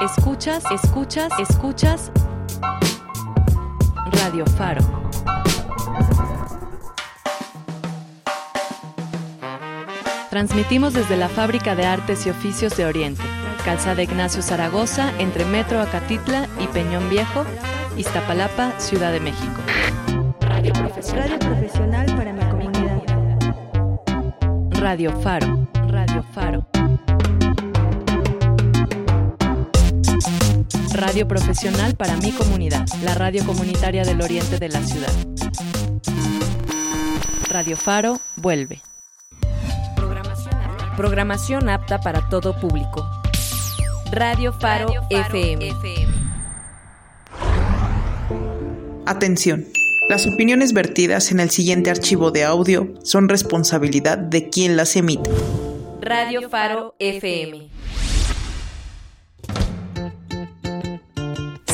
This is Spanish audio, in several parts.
escuchas, escuchas, escuchas Radio Faro. Transmitimos desde la Fábrica de Artes y Oficios de Oriente, Calzada Ignacio Zaragoza, entre Metro Acatitla y Peñón Viejo, Iztapalapa, Ciudad de México. Radio profesional para mi comunidad. Radio Faro, Radio profesional para mi comunidad, la radio comunitaria del oriente de la ciudad. Radio Faro vuelve. Programación apta para todo público. Radio Faro, FM. Atención. Las opiniones vertidas en el siguiente archivo de audio son responsabilidad de quien las emite. Radio Faro FM.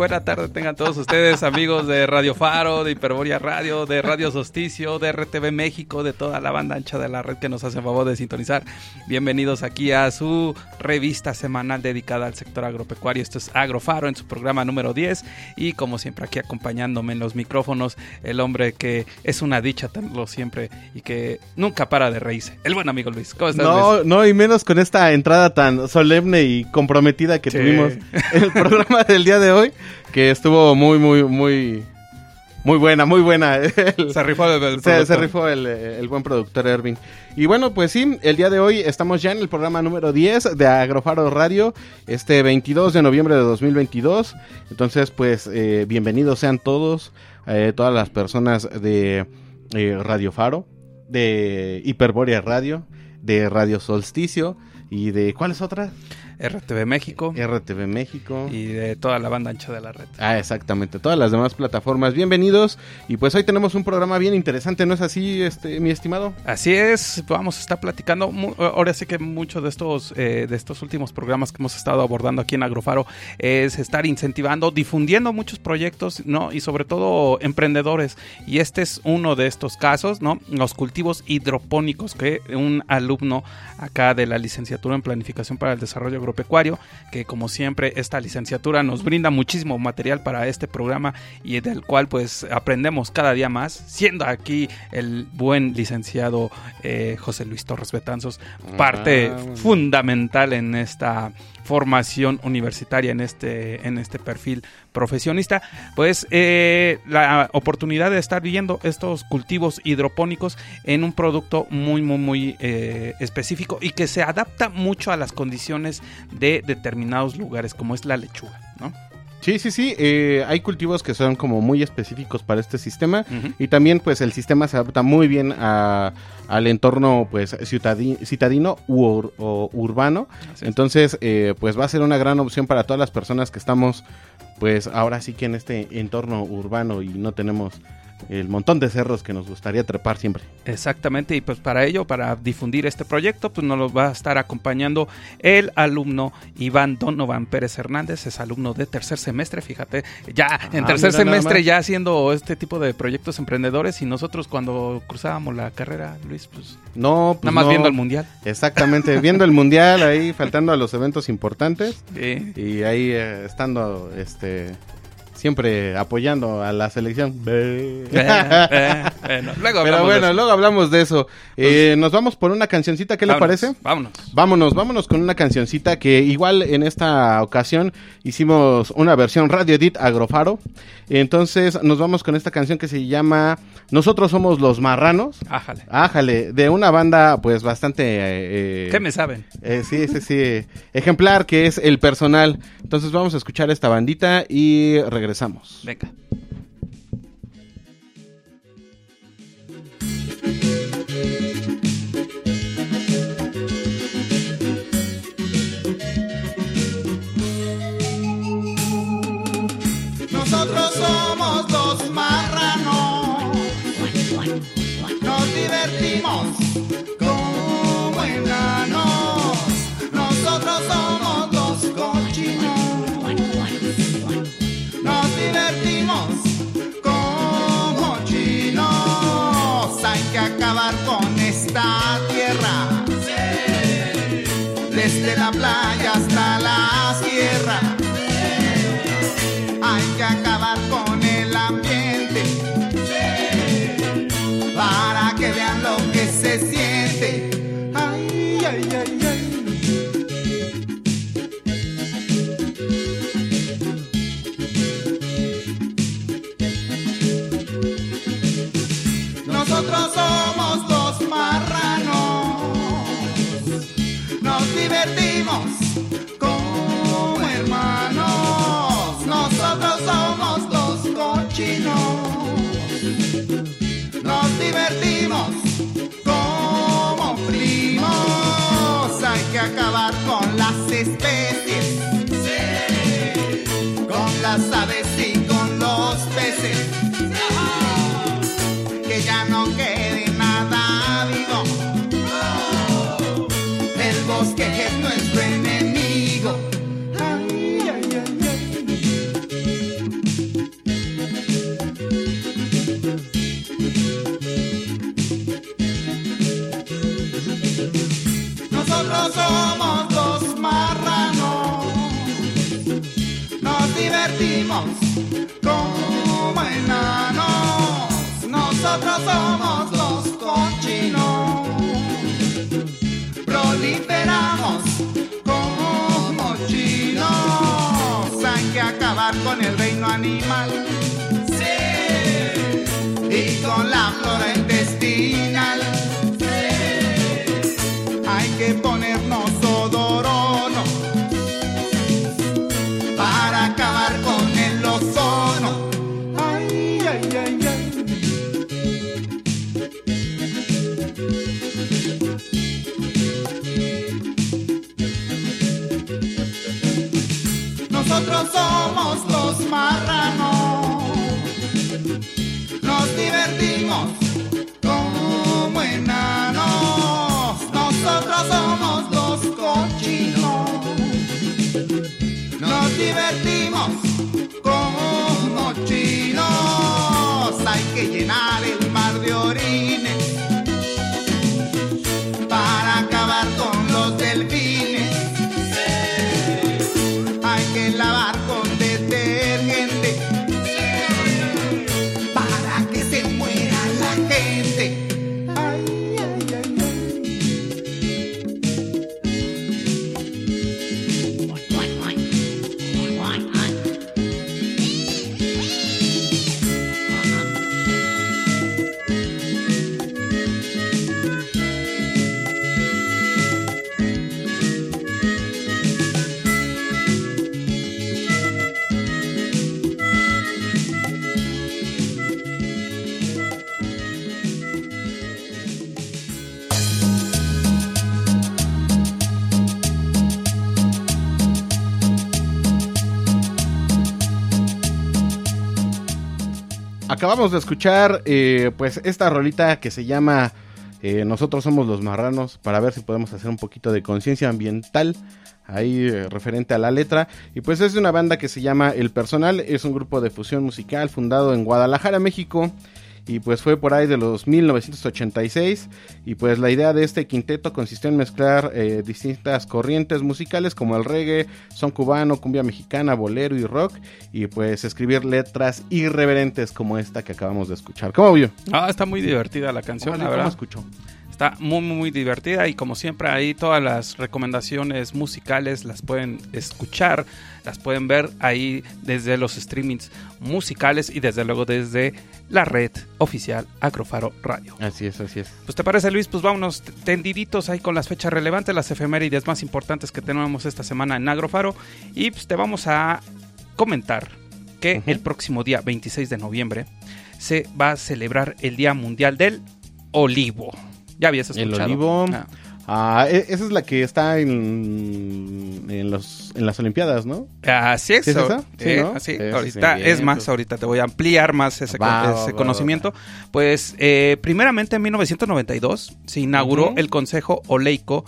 Buena tarde tengan todos ustedes, amigos de Radio Faro, de Hiperboria Radio, de Radio Sosticio, de RTV México, de toda la banda ancha de la red que nos hace favor de sintonizar. Bienvenidos aquí a su revista semanal dedicada al sector agropecuario. Esto es Agrofaro en su programa número 10 y como siempre aquí acompañándome en los micrófonos, el hombre que es una dicha tenerlo siempre y que nunca para de reírse. El buen amigo Luis. ¿Cómo estás, No, Luis? no, y menos con esta entrada tan solemne y comprometida que Sí. tuvimos en el programa del día de hoy, que estuvo muy, muy, muy, muy buena, muy buena. El- Se rifó el, el se, se productor. rifó el, el buen productor Ervin. Y bueno, pues sí, el día de hoy estamos ya en el programa número 10 de Agrofaro Radio, este 22 de noviembre de 2022. Entonces, pues, eh, bienvenidos sean todos, eh, todas las personas de eh, Radio Faro, de Hiperborea Radio, de Radio Solsticio y de... ¿Cuál es otra? RTV México RTV México. y de toda la banda ancha de la red. Ah, exactamente, todas las demás plataformas. Bienvenidos. Y pues hoy tenemos un programa bien interesante, ¿no es así, este, mi estimado? Así es, vamos a estar platicando. Ahora sí que muchos de estos, eh, de estos últimos programas que hemos estado abordando aquí en Agrofaro es estar incentivando, difundiendo muchos proyectos, ¿no? Y sobre todo emprendedores. Y este es uno de estos casos, ¿no? Los cultivos hidropónicos que un alumno acá de la licenciatura en Planificación para el Desarrollo Agropecuario, que como siempre esta licenciatura nos brinda muchísimo material para este programa y del cual pues aprendemos cada día más, siendo aquí el buen licenciado eh, José Luis Torres Betanzos, parte Ah, bueno. fundamental en esta formación universitaria, en este, en este perfil profesionista, pues eh, la oportunidad de estar viendo estos cultivos hidropónicos en un producto muy, muy, muy eh, específico y que se adapta mucho a las condiciones de determinados lugares, como es la lechuga, ¿no? Sí, sí, sí. eh, hay cultivos que son como muy específicos para este sistema. Y también pues el sistema se adapta muy bien a- al entorno pues citadino u ur- o urbano. Entonces eh, pues va a ser una gran opción para todas las personas que estamos pues ahora sí que en este entorno urbano y no tenemos el montón de cerros que nos gustaría trepar siempre. Exactamente, y pues para ello, para difundir este proyecto, pues nos lo va a estar acompañando el alumno Iván Donovan Pérez Hernández, es alumno de tercer semestre, fíjate, ya en Ah, tercer semestre ya haciendo este tipo de proyectos emprendedores y nosotros cuando cruzábamos la carrera, Luis, pues No, pues nada más no. viendo el mundial. Exactamente, viendo el mundial ahí, faltando a los eventos importantes. Sí. Y ahí eh, estando, este, é, siempre apoyando a la selección. Eh, eh, bueno, luego Pero bueno, luego hablamos de eso. Eh, nos vamos por una cancioncita, ¿qué le Vámonos, parece? Vámonos. Vámonos, vámonos con una cancioncita que igual en esta ocasión hicimos una versión Radio Edit Agrofaro. Entonces nos vamos con esta canción que se llama Nosotros somos los marranos. Ájale. Ájale, de una banda pues bastante... eh, ¿Qué me saben? eh, sí, sí, sí. Ejemplar que es el personal. Entonces vamos a escuchar esta bandita y regresamos. Venga. Ay, ay, off. Acabamos de escuchar eh, pues esta rolita que se llama eh, Nosotros somos los marranos para ver si podemos hacer un poquito de conciencia ambiental ahí eh, referente a la letra. Y pues es de una banda que se llama El Personal, es un grupo de fusión musical fundado en Guadalajara, México y pues fue por ahí de los 1986 y pues la idea de este quinteto consistió en mezclar eh, distintas corrientes musicales como el reggae, son cubano, cumbia mexicana, bolero y rock y pues escribir letras irreverentes como esta que acabamos de escuchar. ¿Cómo vio? Ah, está muy divertida la canción, la ¿cómo verdad. escuchó? Está muy, muy, muy divertida y como siempre ahí todas las recomendaciones musicales las pueden escuchar, las pueden ver ahí desde los streamings musicales y desde luego desde la red oficial Agrofaro Radio. Así es, así es. Pues te parece Luis, pues vámonos tendiditos ahí con las fechas relevantes, las efemérides más importantes que tenemos esta semana en Agrofaro y pues te vamos a comentar que el próximo día 26 de noviembre se va a celebrar el Día Mundial del Olivo. Ya habías El escuchado. olivo. Ah. Ah, e- esa es la que está en, en, los, en las Olimpiadas, ¿no? Así es. ¿Sí es esa? Sí, Eh, ¿no? así, Sí, sí, ahorita, sí, es más, ahorita te voy a ampliar más ese, Va, con- va, ese va, conocimiento. Pues, eh, primeramente en 1992 se inauguró el Consejo Oleico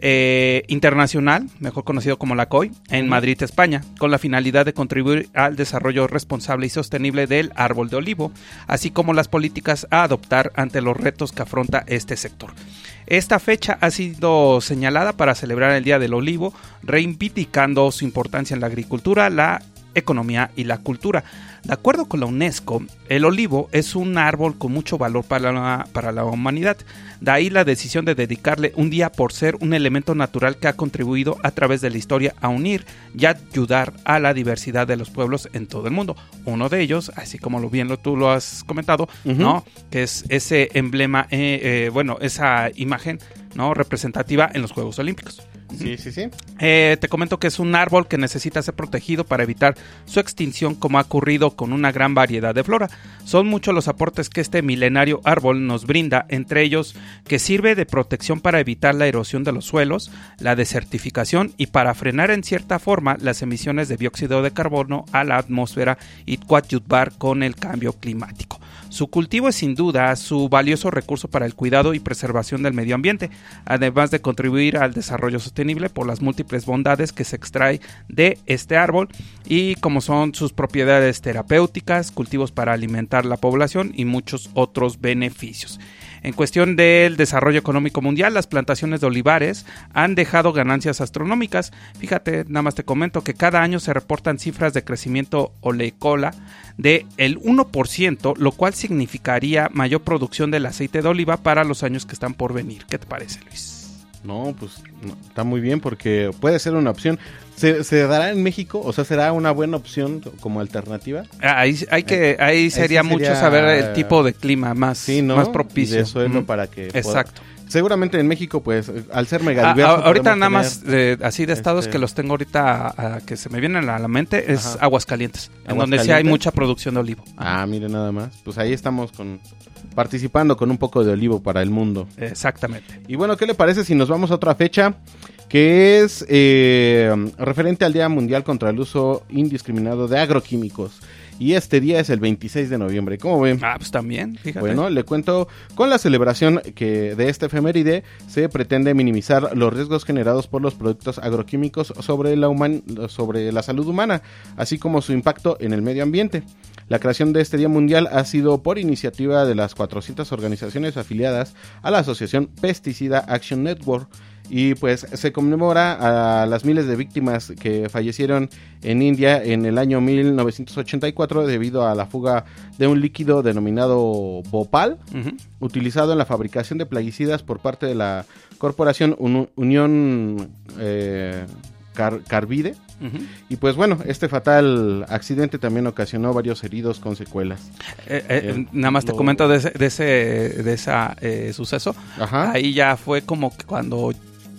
eh, Internacional, mejor conocido como la COI, en. Madrid, España, con la finalidad de contribuir al desarrollo responsable y sostenible del árbol de olivo, así como las políticas a adoptar ante los retos que afronta este sector. Esta fecha ha sido señalada para celebrar el Día del Olivo, reivindicando su importancia en la agricultura, la economía y la cultura. De acuerdo con la UNESCO, el olivo es un árbol con mucho valor para la, para la humanidad. De ahí la decisión de dedicarle un día por ser un elemento natural que ha contribuido a través de la historia a unir y ayudar a la diversidad de los pueblos en todo el mundo. Uno de ellos, así como lo bien lo, tú lo has comentado, ¿no? Que es ese emblema, eh, eh, bueno, esa imagen, ¿no? Representativa en los Juegos Olímpicos. Sí, sí, sí. Eh, te comento que es un árbol que necesita ser protegido para evitar su extinción como ha ocurrido con una gran variedad de flora. Son muchos los aportes que este milenario árbol nos brinda, entre ellos que sirve de protección para evitar la erosión de los suelos, la desertificación y para frenar en cierta forma las emisiones de dióxido de carbono a la atmósfera y coadyuvar con el cambio climático. Su cultivo es sin duda su valioso recurso para el cuidado y preservación del medio ambiente, además de contribuir al desarrollo sostenible por las múltiples bondades que se extrae de este árbol y como son sus propiedades terapéuticas, cultivos para alimentar la población y muchos otros beneficios. En cuestión del desarrollo económico mundial, las plantaciones de olivares han dejado ganancias astronómicas. Fíjate, nada más te comento que cada año se reportan cifras de crecimiento oleícola de el 1%, lo cual significaría mayor producción del aceite de oliva para los años que están por venir. ¿Qué te parece, Luis? No, pues no, está muy bien porque puede ser una opción. ¿Se, se dará en México? O sea, ¿será una buena opción como alternativa? Ah, Ahí, hay que, ahí Ahí sería mucho saber el tipo de clima más, Sí, ¿no? más Y propicio. de suelo para que pueda- Exacto. Seguramente en México, pues, eh, al ser Ah, megadiverso... ah, ahorita podemos nada más de- así de estados este- que los tengo ahorita ah, que se me vienen a la mente es Ajá. Aguascalientes, en donde sí hay mucha producción de olivo. Ah, mire nada más. Pues ahí estamos con participando con un poco de olivo para el mundo. Exactamente. Y bueno, ¿qué le parece si nos vamos a otra fecha? Que es eh, referente al Día Mundial contra el Uso Indiscriminado de Agroquímicos. Y este día es el 26 de noviembre. ¿Cómo ven? Ah, pues también, fíjate. Bueno, le cuento, con la celebración que de este efeméride se pretende minimizar los riesgos generados por los productos agroquímicos sobre la, human- sobre la salud humana, así como su impacto en el medio ambiente. La creación de este Día Mundial ha sido por iniciativa de las 400 organizaciones afiliadas a la Asociación Pesticida Action Network. Y pues se conmemora a las miles de víctimas que fallecieron en India en el año 1984 debido a la fuga de un líquido denominado Bhopal, utilizado en la fabricación de plaguicidas por parte de la corporación Unu- Unión eh, Car-. Y pues bueno, este fatal accidente también ocasionó varios heridos con secuelas. Eh, eh, Eh, nada más te comento de ese, de ese, de esa, suceso. Ajá. Ahí ya fue como que cuando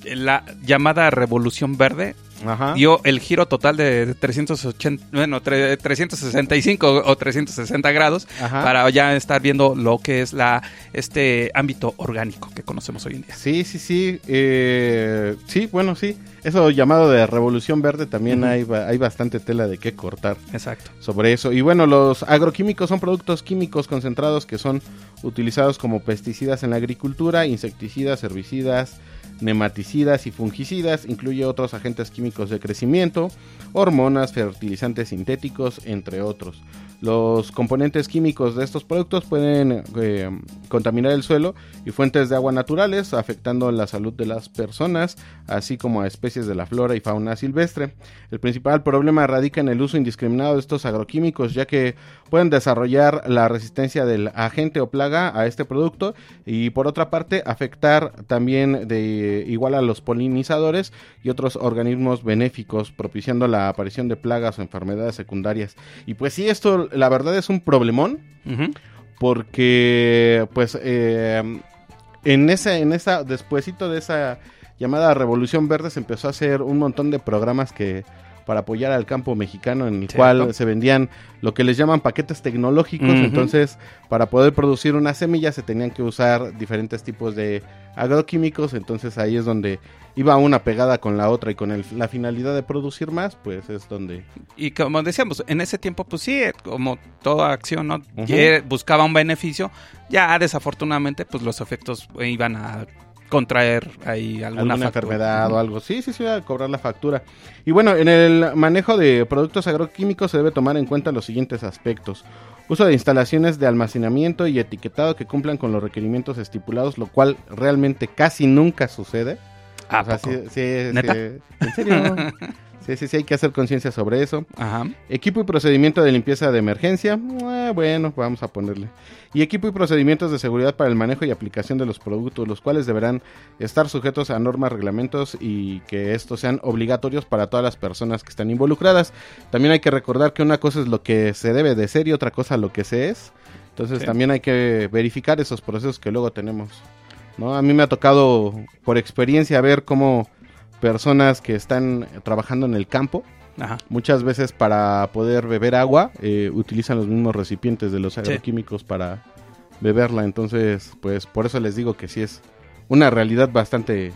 la llamada Revolución Verde Ajá. dio el giro total de 380, bueno, tre- 365 o 360 grados Ajá. para ya estar viendo lo que es la este ámbito orgánico que conocemos hoy en día. Sí, sí, sí. eh, sí, bueno, sí. Eso llamado de Revolución Verde también hay, hay bastante tela de qué cortar. Exacto. sobre eso. Y bueno, los agroquímicos son productos químicos concentrados que son utilizados como pesticidas en la agricultura, insecticidas, herbicidas, nematicidas y fungicidas. Incluye otros agentes químicos de crecimiento, hormonas, fertilizantes sintéticos, entre otros. Los componentes químicos de estos productos pueden eh, contaminar el suelo y fuentes de agua naturales, afectando la salud de las personas, así como a especies de la flora y fauna silvestre. El principal problema radica en el uso indiscriminado de estos agroquímicos, ya que pueden desarrollar la resistencia del agente o plaga a este producto y por otra parte afectar también de igual a los polinizadores y otros organismos benéficos, propiciando la aparición de plagas o enfermedades secundarias. Y pues sí, esto la verdad es un problemón porque pues eh, en esa en esa despuesito de esa llamada Revolución Verde se empezó a hacer un montón de programas que para apoyar al campo mexicano en el cual se vendían lo que les llaman paquetes tecnológicos, entonces para poder producir una semilla se tenían que usar diferentes tipos de agroquímicos, entonces ahí es donde iba una pegada con la otra y con el- la finalidad de producir más, pues es donde Y como decíamos, en ese tiempo, pues sí, como toda acción, ¿no? Que buscaba un beneficio. Ya desafortunadamente, pues los efectos iban a contraer ahí alguna, enfermedad o algo. Sí, sí, sí, va a cobrar la factura. Y bueno, en el manejo de productos agroquímicos se debe tomar en cuenta los siguientes aspectos. Uso de instalaciones de almacenamiento y etiquetado que cumplan con los requerimientos estipulados, lo cual realmente casi nunca sucede. ¿A O sea, poco? sí, sí, ¿Neta? sí. ¿En serio? sí, sí, sí, hay que hacer conciencia sobre eso. Ajá. Equipo y procedimiento de limpieza de emergencia. eh, bueno, vamos a ponerle. Y equipo y procedimientos de seguridad para el manejo y aplicación de los productos, los cuales deberán estar sujetos a normas, reglamentos y que estos sean obligatorios para todas las personas que están involucradas. También hay que recordar que una cosa es lo que se debe de ser y otra cosa lo que se es. Entonces Sí. también hay que verificar esos procesos que luego tenemos. ¿no? A mí me ha tocado por experiencia ver cómo personas que están trabajando en el campo, Ajá. Muchas veces para poder beber agua eh, utilizan los mismos recipientes de los agroquímicos para beberla. Entonces, pues por eso les digo que sí es una realidad bastante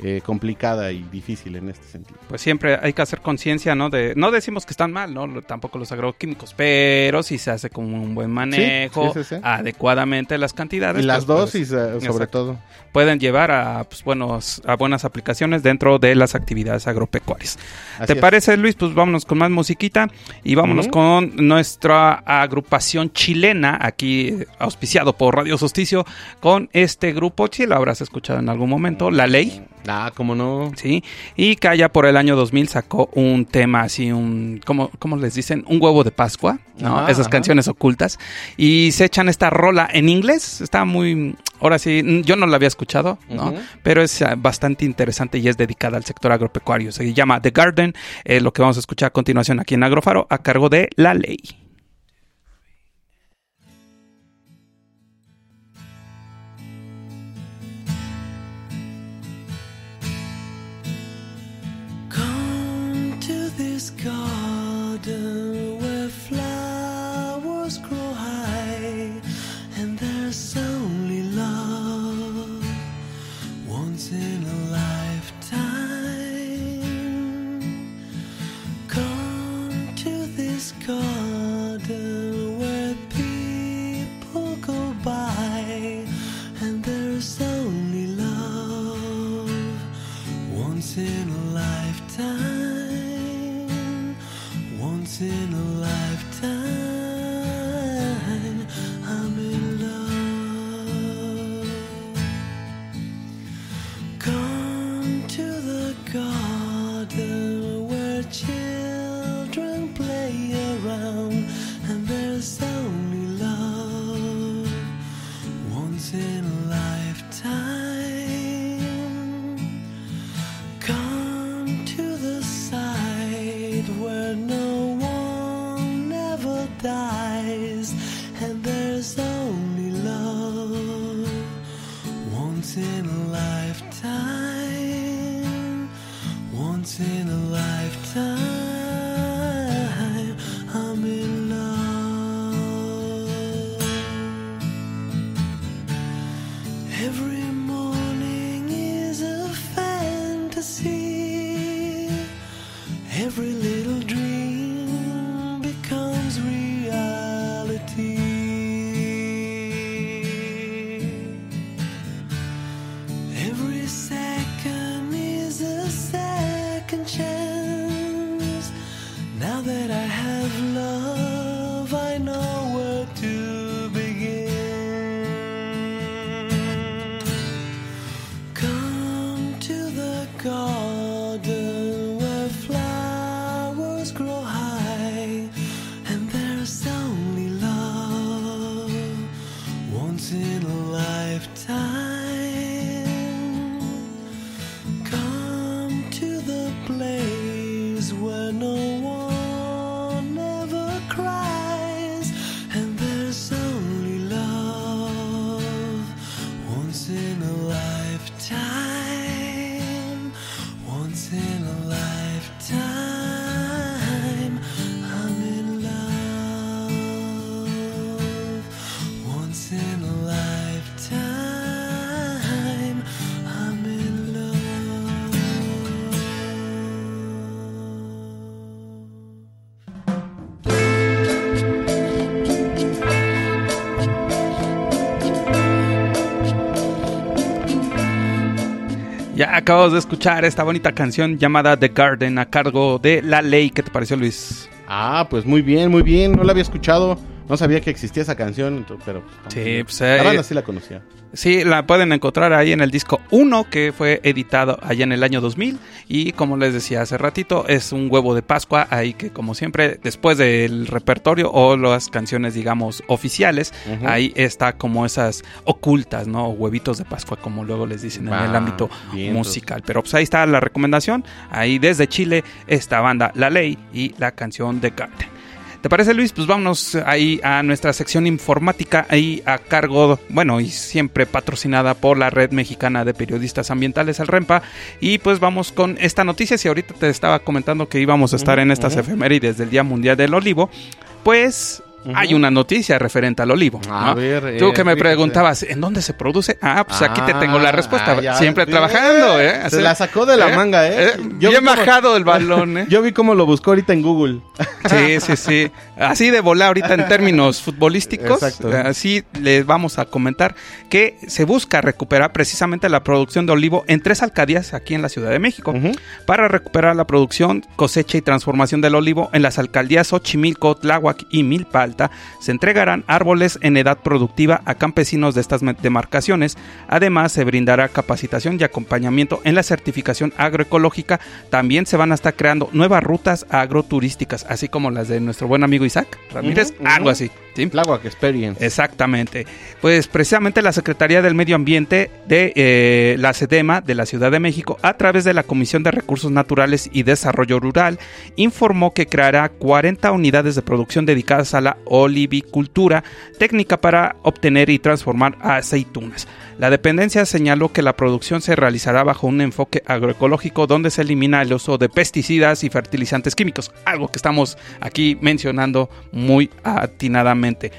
eh, complicada y difícil en este sentido. Pues siempre hay que hacer conciencia, ¿no? De, no decimos que están mal, ¿no? Tampoco los agroquímicos, pero si se hace con un buen manejo, sí, sí, sí. adecuadamente las cantidades. Y las pues, dosis, eh, sobre exacto. todo. pueden llevar a, pues, buenos, a buenas aplicaciones dentro de las actividades agropecuarias. Así ¿Te es. parece, Luis? Pues vámonos con más musiquita y vámonos con nuestra agrupación chilena, aquí auspiciado por Radio Solsticio, con este grupo, si lo habrás escuchado en algún momento, La Ley. Ah, como no. ¿sí? Y que allá por el año 2000 sacó un tema así, un, ¿cómo, cómo les dicen? Un huevo de Pascua, ¿no? Ajá, Esas canciones ocultas. Y se echan esta rola en inglés, está muy, ahora sí, yo no la había escuchado, ¿no? Pero es ah, bastante interesante y es dedicada al sector agropecuario. Se llama The Garden, es lo que vamos a escuchar a continuación aquí en Agrofaro, a cargo de La Ley. This garden Acabamos de escuchar esta bonita canción llamada The Garden a cargo de La Ley. ¿Qué te pareció, Luis? Ah, pues muy bien, muy bien. No la había escuchado. No sabía que existía esa canción, pero... pues, Sí, pues, La eh, banda sí la conocía. Sí, la pueden encontrar ahí en el disco 1 que fue editado allá en el año 2000 y como les decía hace ratito es un huevo de Pascua ahí que como siempre después del repertorio o las canciones digamos oficiales ahí está como esas ocultas, ¿no? Huevitos de Pascua como luego les dicen en el ámbito vientos. musical. Pero pues ahí está la recomendación, ahí desde Chile esta banda La Ley y la canción de Garden. ¿Te parece, Luis? Pues vámonos ahí a nuestra sección informática, ahí a cargo, bueno, y siempre patrocinada por la Red Mexicana de Periodistas Ambientales, el REMPA. Y pues vamos con esta noticia. Si ahorita te estaba comentando que íbamos a estar en estas efemérides del Día Mundial del Olivo, pues hay una noticia referente al olivo. A ¿no? ver, Tú eh, que me fíjate. preguntabas, ¿en dónde se produce? Ah, pues aquí te tengo la Ah, respuesta. ya siempre trabajando, ¿eh? Se la sacó de la manga, ¿eh? Yo Bien cómo- bajado el balón, ¿eh? Yo vi cómo lo buscó ahorita en Google. Sí, sí, sí. Así de volar ahorita en términos futbolísticos. Exacto. Así les vamos a comentar que se busca recuperar precisamente la producción de olivo en tres alcaldías aquí en la Ciudad de México. Para recuperar la producción, cosecha y transformación del olivo en las alcaldías Xochimilco, Tláhuac y Se entregarán árboles en edad productiva a campesinos de estas demarcaciones. Además, se brindará capacitación y acompañamiento en la certificación agroecológica. También se van a estar creando nuevas rutas agroturísticas, así como las de nuestro buen amigo Isaac Ramírez, algo así. ¿Sí? Tláhuac Experience. Exactamente. Pues precisamente la Secretaría del Medio Ambiente de eh, la SEDEMA de la Ciudad de México, a través de la Comisión de Recursos Naturales y Desarrollo Rural, informó que creará 40 unidades de producción dedicadas a la olivicultura, técnica para obtener y transformar aceitunas. La dependencia señaló que la producción se realizará bajo un enfoque agroecológico donde se elimina el uso de pesticidas y fertilizantes químicos, algo que estamos aquí mencionando muy atinadamente.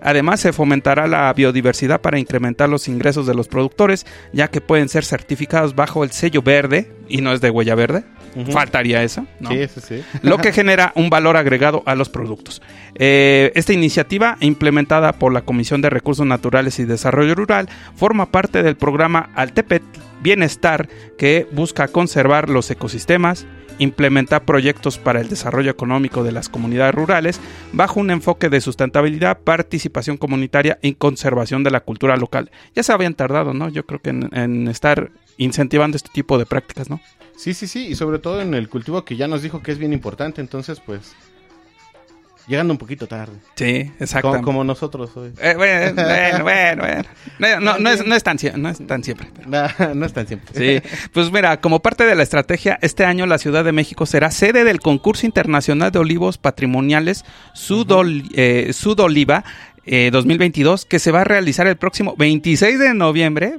Además, se fomentará la biodiversidad para incrementar los ingresos de los productores, ya que pueden ser certificados bajo el sello verde, y no es de huella verde. Faltaría eso, ¿no? Sí, sí, sí. lo que genera un valor agregado a los productos. Eh, esta iniciativa, implementada por la Comisión de Recursos Naturales y Desarrollo Rural, forma parte del programa Altepet Bienestar, que busca conservar los ecosistemas, implementar proyectos para el desarrollo económico de las comunidades rurales, bajo un enfoque de sustentabilidad, participación comunitaria y conservación de la cultura local. Ya se habían tardado, ¿no? Yo creo que en, en estar incentivando este tipo de prácticas, ¿no? Sí, sí, sí. Y sobre todo en el cultivo que ya nos dijo que es bien importante. Entonces, pues... Llegando un poquito tarde. Sí, exacto. Como, como nosotros hoy. Eh, bueno, bueno, bueno, bueno. No, no, no es, no es tan, no es tan siempre. pero- no es tan simple. Sí, pues mira, como parte de la estrategia, este año la Ciudad de México será sede del concurso internacional de olivos patrimoniales Sudol, eh, Sudoliva eh, 2022, que se va a realizar el próximo 26 de noviembre.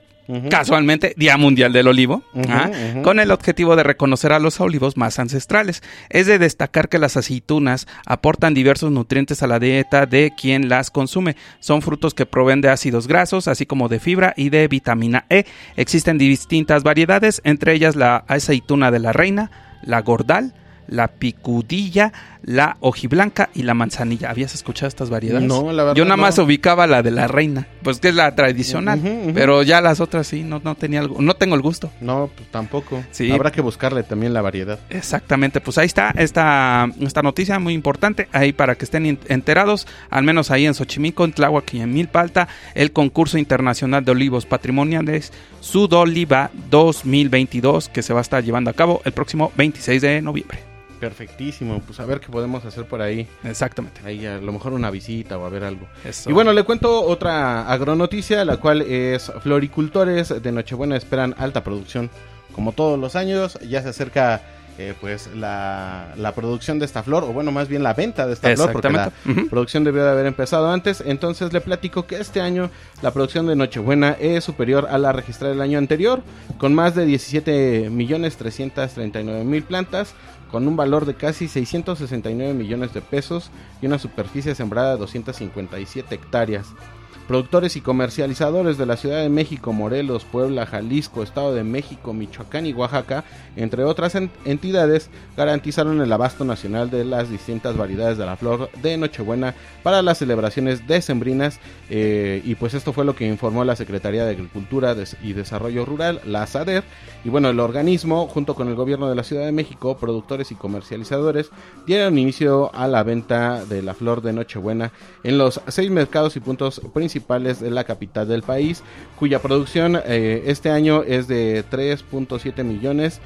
Casualmente, Día Mundial del Olivo, ¿ah? con el objetivo de reconocer a los olivos más ancestrales. Es de destacar que las aceitunas aportan diversos nutrientes a la dieta de quien las consume. Son frutos que proveen de ácidos grasos, así como de fibra y de vitamina E. Existen distintas variedades, entre ellas la aceituna de la reina, la gordal, la picudilla, la hojiblanca y la manzanilla. ¿Habías escuchado estas variedades? No, la verdad Yo nada más no. ubicaba la de la reina, pues que es la tradicional, pero ya las otras sí, no, no tenía algo, no tengo el gusto. No, pues tampoco. Sí. Habrá que buscarle también la variedad. Exactamente, pues ahí está esta, esta noticia muy importante, ahí para que estén enterados, al menos ahí en Xochimilco, en Tláhuac y en Milpalta, el concurso internacional de olivos patrimoniales Sudoliva 2022, que se va a estar llevando a cabo el próximo 26 de noviembre. Perfectísimo. Pues a ver qué podemos hacer por ahí. Exactamente. Ahí a lo mejor una visita o a ver algo. Eso. Y bueno, le cuento otra agronoticia, la cual es floricultores de Nochebuena esperan alta producción. Como todos los años, ya se acerca eh, pues la, la producción de esta flor, o bueno, más bien la venta de esta flor, porque la producción debió de haber empezado antes. Entonces le platico que este año la producción de Nochebuena es superior a la registrada del año anterior, con más de 17 millones 339 mil plantas, con un valor de casi 669 millones de pesos y una superficie sembrada de 257 hectáreas. Productores y comercializadores de la Ciudad de México, Morelos, Puebla, Jalisco, Estado de México, Michoacán y Oaxaca, entre otras en- entidades, garantizaron el abasto nacional de las distintas variedades de la flor de Nochebuena para las celebraciones decembrinas. eh, y pues esto fue lo que informó la Secretaría de Agricultura y Desarrollo Rural, la SADER. Y bueno, el organismo, junto con el gobierno de la Ciudad de México, productores y comercializadores, dieron inicio a la venta de la flor de Nochebuena en los seis mercados y puntos principales de la capital del país, cuya producción eh, este año es de 3.7 millones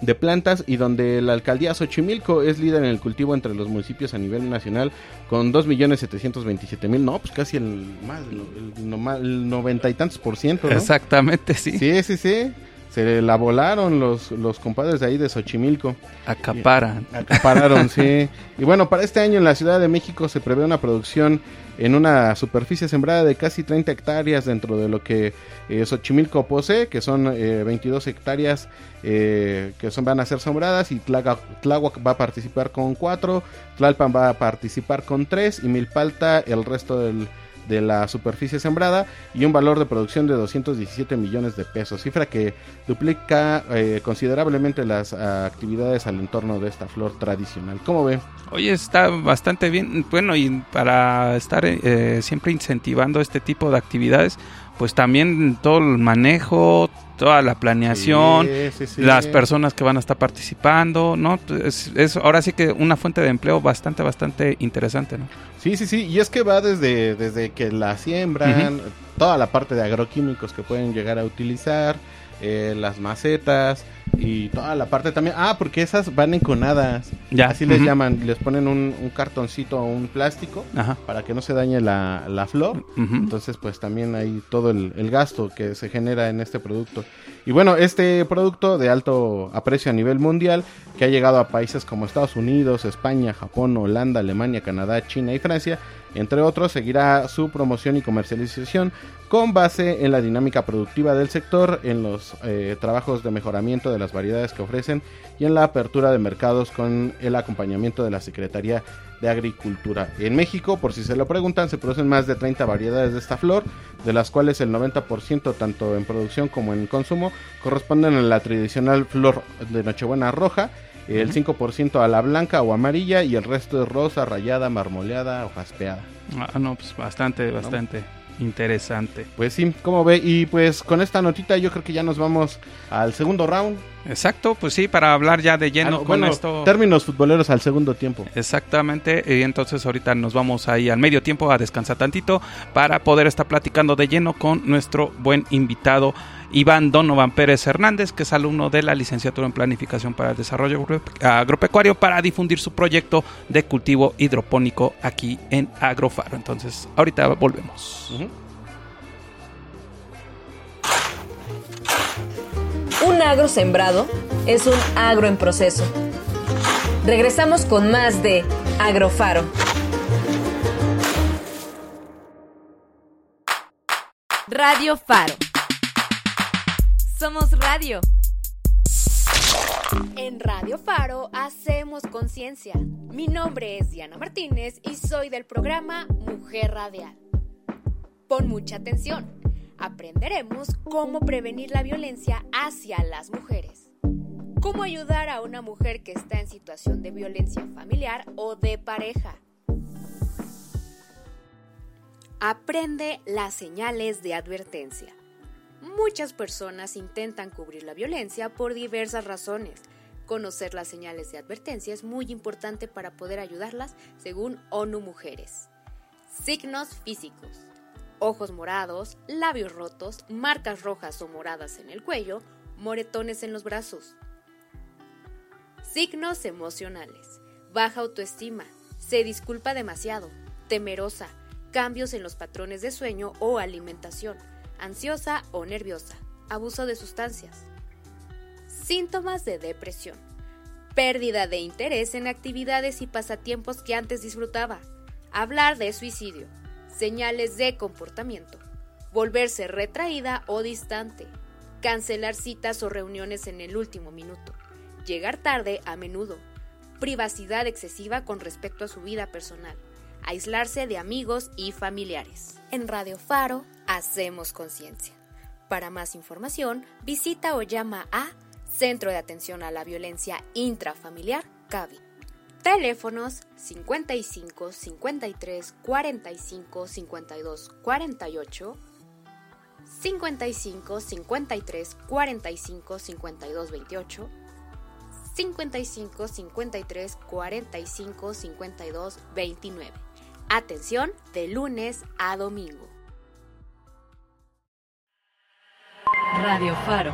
de plantas y donde la alcaldía Xochimilco es líder en el cultivo entre los municipios a nivel nacional con 2.727.000, no, pues casi el más, el, el no- el noventa y tantos por ciento, ¿no? Exactamente, sí. Sí, sí, sí. Se la volaron los, los compadres de ahí de Xochimilco. Acaparan. Acapararon, sí. Y bueno, para este año en la Ciudad de México se prevé una producción en una superficie sembrada de casi 30 hectáreas dentro de lo que eh, Xochimilco posee, que son eh, 22 hectáreas eh, que son, van a ser sembradas y Tlaga- Tláhuac va a participar con 4, Tlalpan va a participar con 3 y Milpalta el resto del, de la superficie sembrada y un valor de producción de 217 millones de pesos, cifra que duplica eh, considerablemente las ah, actividades al entorno de esta flor tradicional. ¿Cómo ve? Oye, está bastante bien. Bueno, y para estar eh, siempre incentivando este tipo de actividades, pues también todo el manejo, toda la planeación, Sí, sí, sí. las personas que van a estar participando, ¿no? Es, es ahora sí que una fuente de empleo bastante, bastante interesante, ¿no? Sí, sí, sí, y es que va desde, desde que la siembran, toda la parte de agroquímicos que pueden llegar a utilizar, eh, las macetas y toda la parte también... Ah, porque esas van enconadas, Ya. así les llaman, les ponen un, un cartoncito o un plástico Ajá. para que no se dañe la, la flor. Entonces, pues también hay todo el, el gasto que se genera en este producto. Y bueno, este producto de alto aprecio a nivel mundial, que ha llegado a países como Estados Unidos, España, Japón, Holanda, Alemania, Canadá, China y Francia, entre otros, seguirá su promoción y comercialización con base en la dinámica productiva del sector, en los eh, trabajos de mejoramiento de las variedades que ofrecen y en la apertura de mercados con el acompañamiento de la Secretaría de Agricultura. En México, por si se lo preguntan, se producen más de 30 variedades de esta flor, de las cuales el 90% tanto en producción como en consumo corresponden a la tradicional flor de Nochebuena roja, el 5% a la blanca o amarilla y el resto es rosa, rayada, marmoleada o jaspeada. Ah, no, pues bastante, bastante interesante. Pues sí, como ve, y pues con esta notita yo creo que ya nos vamos al segundo round. Exacto, pues sí, para hablar ya de lleno Ah, con bueno, esto. términos futboleros al segundo tiempo. Exactamente, y entonces ahorita nos vamos ahí al medio tiempo a descansar tantito para poder estar platicando de lleno con nuestro buen invitado Iván Donovan Pérez Hernández, que es alumno de la licenciatura en Planificación para el Desarrollo Agro- Agropecuario para difundir su proyecto de cultivo hidropónico aquí en Agrofaro. Entonces, ahorita volvemos. Un agro sembrado es un agro en proceso. Regresamos con más de Agrofaro. Radio Faro. Somos radio. En Radio Faro hacemos conciencia. Mi nombre es Diana Martínez y soy del programa Mujer Radial. Pon mucha atención. Aprenderemos cómo prevenir la violencia hacia las mujeres. Cómo ayudar a una mujer que está en situación de violencia familiar o de pareja. Aprende las señales de advertencia. Muchas personas intentan cubrir la violencia por diversas razones. Conocer las señales de advertencia es muy importante para poder ayudarlas según ONU Mujeres. Signos físicos. Ojos morados, labios rotos, marcas rojas o moradas en el cuello, moretones en los brazos. Signos emocionales. Baja autoestima. Se disculpa demasiado. Temerosa. Cambios en los patrones de sueño o alimentación. Ansiosa o nerviosa. Abuso de sustancias. Síntomas de depresión. Pérdida de interés en actividades y pasatiempos que antes disfrutaba. Hablar de suicidio. Señales de comportamiento. Volverse retraída o distante. Cancelar citas o reuniones en el último minuto. Llegar tarde a menudo. Privacidad excesiva con respecto a su vida personal. aislarse de amigos y familiares. En Radio Faro, hacemos conciencia. Para más información, visita o llama a Centro de Atención a la Violencia Intrafamiliar, CAVI. Teléfonos 55 53 45 52 48 55 53 45 52 28 55 53 45 52 29. Atención de lunes a domingo. Radio Faro,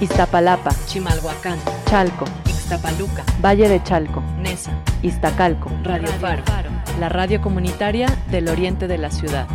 Iztapalapa, Chimalhuacán, Chalco, Ixtapaluca, Valle de Chalco, Nesa, Iztacalco, Radio Faro. la radio comunitaria del oriente de la ciudad.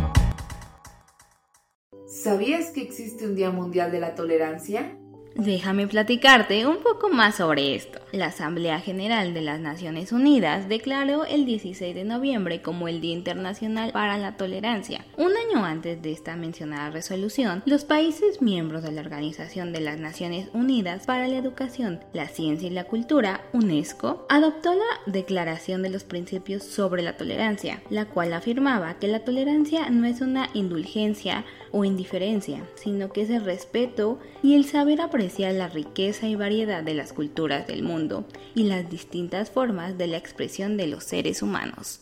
¿Sabías que existe un Día Mundial de la Tolerancia? Déjame platicarte un poco más sobre esto. La Asamblea General de las Naciones Unidas declaró el 16 de noviembre como el Día Internacional para la Tolerancia. Un año antes de esta mencionada resolución, los países miembros de la Organización de las Naciones Unidas para la Educación, la Ciencia y la Cultura, UNESCO, adoptó la Declaración de los Principios sobre la Tolerancia, la cual afirmaba que la tolerancia no es una indulgencia o indiferencia, sino que es el respeto y el saber apreciar la riqueza y variedad de las culturas del mundo y las distintas formas de la expresión de los seres humanos.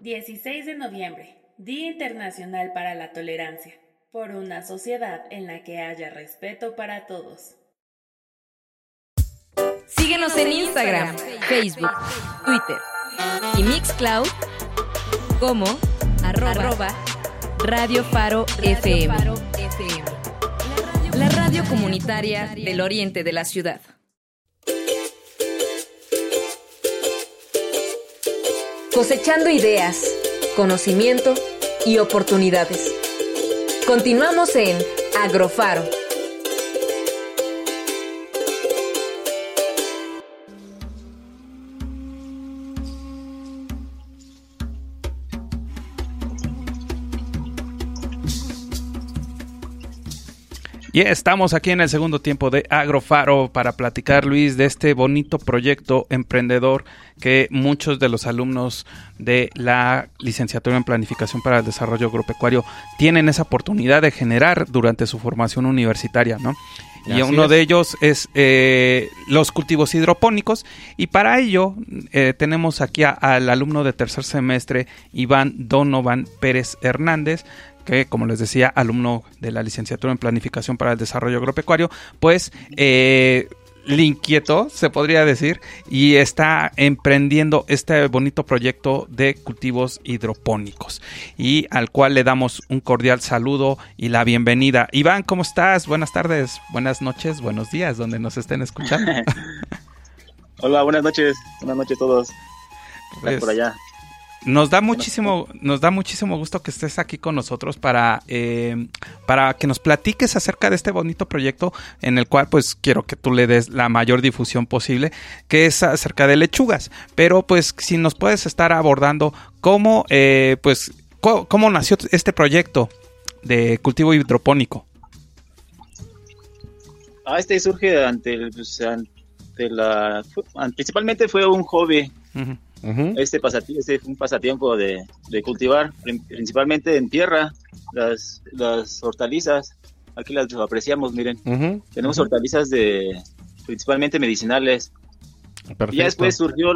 16 de noviembre, Día Internacional para la Tolerancia, por una sociedad en la que haya respeto para todos. Síguenos en Instagram, Facebook, Twitter y Mixcloud como arroba, Radio Faro FM. La radio comunitaria del oriente de la ciudad. Cosechando ideas, conocimiento y oportunidades. Continuamos en Agrofaro. Y estamos aquí en el segundo tiempo de Agrofaro para platicar, Luis, de este bonito proyecto emprendedor que muchos de los alumnos de la licenciatura en Planificación para el Desarrollo Agropecuario tienen esa oportunidad de generar durante su formación universitaria, ¿no? Y Así uno es. de ellos es eh, los cultivos hidropónicos. Y para ello eh, tenemos aquí a- al alumno de tercer semestre, Iván Donovan Pérez Hernández, que como les decía, alumno de la licenciatura en Planificación para el Desarrollo Agropecuario, pues eh, le inquietó, se podría decir, y está emprendiendo este bonito proyecto de cultivos hidropónicos y al cual le damos un cordial saludo y la bienvenida. Iván, ¿cómo estás? Buenas tardes, buenas noches, buenos días, donde nos estén escuchando. Hola, buenas noches. Buenas noches a todos. Pues, por allá. Nos da muchísimo, nos da muchísimo gusto que estés aquí con nosotros para, eh, para que nos platiques acerca de este bonito proyecto en el cual pues quiero que tú le des la mayor difusión posible, que es acerca de lechugas. Pero pues si nos puedes estar abordando cómo, eh, pues, cómo nació este proyecto de cultivo hidropónico. Ah, este surge ante, el- pues, ante la... principalmente fue un hobby. Este, pasati- este fue un pasatiempo de, de cultivar, prin- principalmente en tierra, las, las hortalizas. Aquí las apreciamos, miren. Tenemos hortalizas de principalmente medicinales. Y ya después surgió,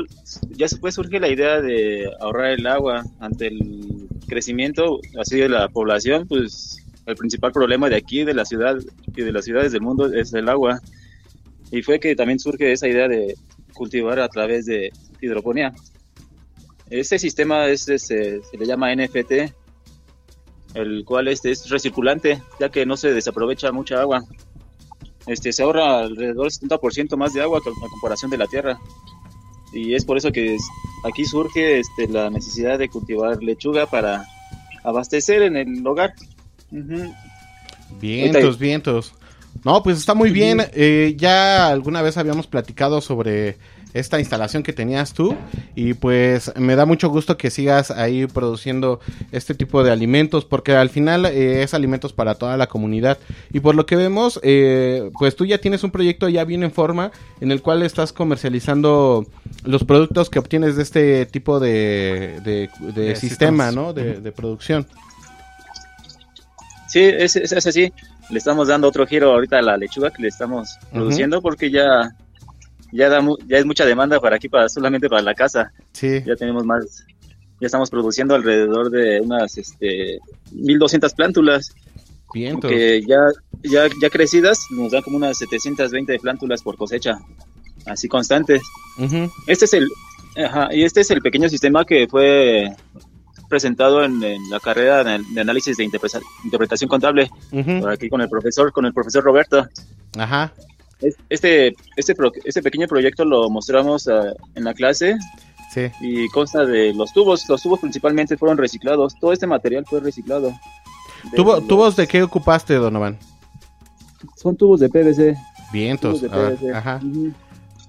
ya después surge la idea de ahorrar el agua ante el crecimiento así de la población, pues el principal problema de aquí, de la ciudad y de las ciudades del mundo es el agua. Y fue que también surge esa idea de cultivar a través de hidroponía. Este sistema es, es, eh, se le llama NFT, el cual este es recirculante, ya que no se desaprovecha mucha agua. Este, se ahorra alrededor del 70% más de agua que a comparación de la tierra. Y es por eso que es- aquí surge este, la necesidad de cultivar lechuga para abastecer en el hogar. Vientos, vientos. No, pues está muy bien. Eh, ya alguna vez habíamos platicado sobre esta instalación que tenías tú y pues me da mucho gusto que sigas ahí produciendo este tipo de alimentos porque al final eh, es alimentos para toda la comunidad y por lo que vemos eh, pues tú ya tienes un proyecto ya bien en forma en el cual estás comercializando los productos que obtienes de este tipo de, de- de De sistema. ¿no? De, producción. Sí, es, es, es así. Le estamos dando otro giro ahorita a la lechuga que le estamos produciendo porque ya ya da mu- ya es mucha demanda para aquí para solamente para la casa. Sí. Ya tenemos más ya estamos produciendo alrededor de unas este 1200 plántulas Vientos. que ya ya ya crecidas nos dan como unas 720 plántulas por cosecha, así constantes. Este es el ajá, y este es el pequeño sistema que fue presentado en, en la carrera de, de análisis de interpreta- interpretación contable por aquí con el profesor con el profesor Roberto. Ajá. Es- Este este pro- este pequeño proyecto lo mostramos ah, en la clase Sí. y consta de los tubos. Los tubos principalmente fueron reciclados. Todo este material fue reciclado. De ¿Tubo- los- ¿Tubos de qué ocupaste, Donovan? Son tubos de PVC. Vientos. De ah, ajá. Ujú.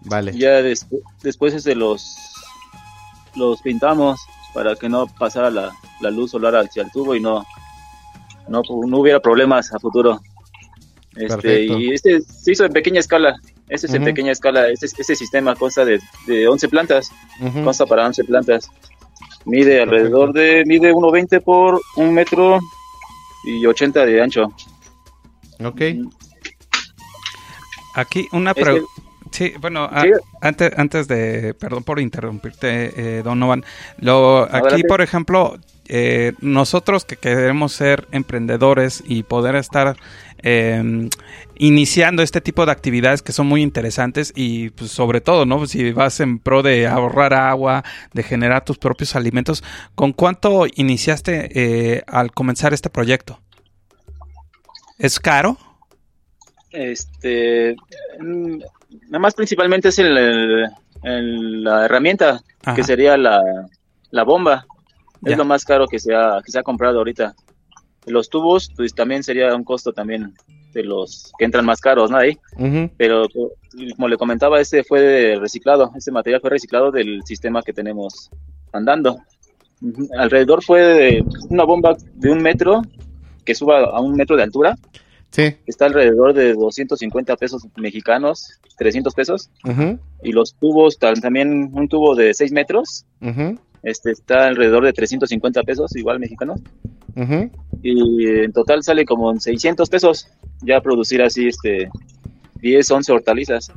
Vale. Ya despu- después este, los, los pintamos para que no pasara la, la luz solar hacia el tubo y no, no, no hubiera problemas a futuro. Este, Perfecto. y este se hizo en pequeña escala. Este es en Ujú. pequeña escala. Este, este sistema consta de, de 11 plantas. Ujú. Consta para 11 plantas. Mide alrededor de, mide 1.20 por un metro y 80 de ancho. Ok. Aquí una pregunta. Sí, bueno, a- Sí. antes, antes de, perdón por interrumpirte, eh, Donovan, lo, aquí, por ejemplo, eh, nosotros que queremos ser emprendedores y poder estar eh, iniciando este tipo de actividades que son muy interesantes y pues, sobre todo, ¿no? Si vas en pro de ahorrar agua, de generar tus propios alimentos, ¿con cuánto iniciaste eh, al comenzar este proyecto? ¿Es caro? Este, mm, nada más principalmente es el, el- el- la herramienta, Ajá. que sería la, la bomba. Ya. Es lo más caro que se, ha, que se ha comprado ahorita. Los tubos, pues también sería un costo también de los que entran más caros, ¿no? Ahí. Pero como le comentaba, este fue reciclado, este material fue reciclado del sistema que tenemos andando. Alrededor fue de una bomba de un metro que suba a un metro de altura. Sí. Está alrededor de 250 pesos mexicanos, 300 pesos. Ujú. Y los tubos, tam- también un tubo de 6 metros. Este está alrededor de 350 pesos, igual mexicanos. Y en total sale como en 600 pesos ya producir así este 10, 11 hortalizas.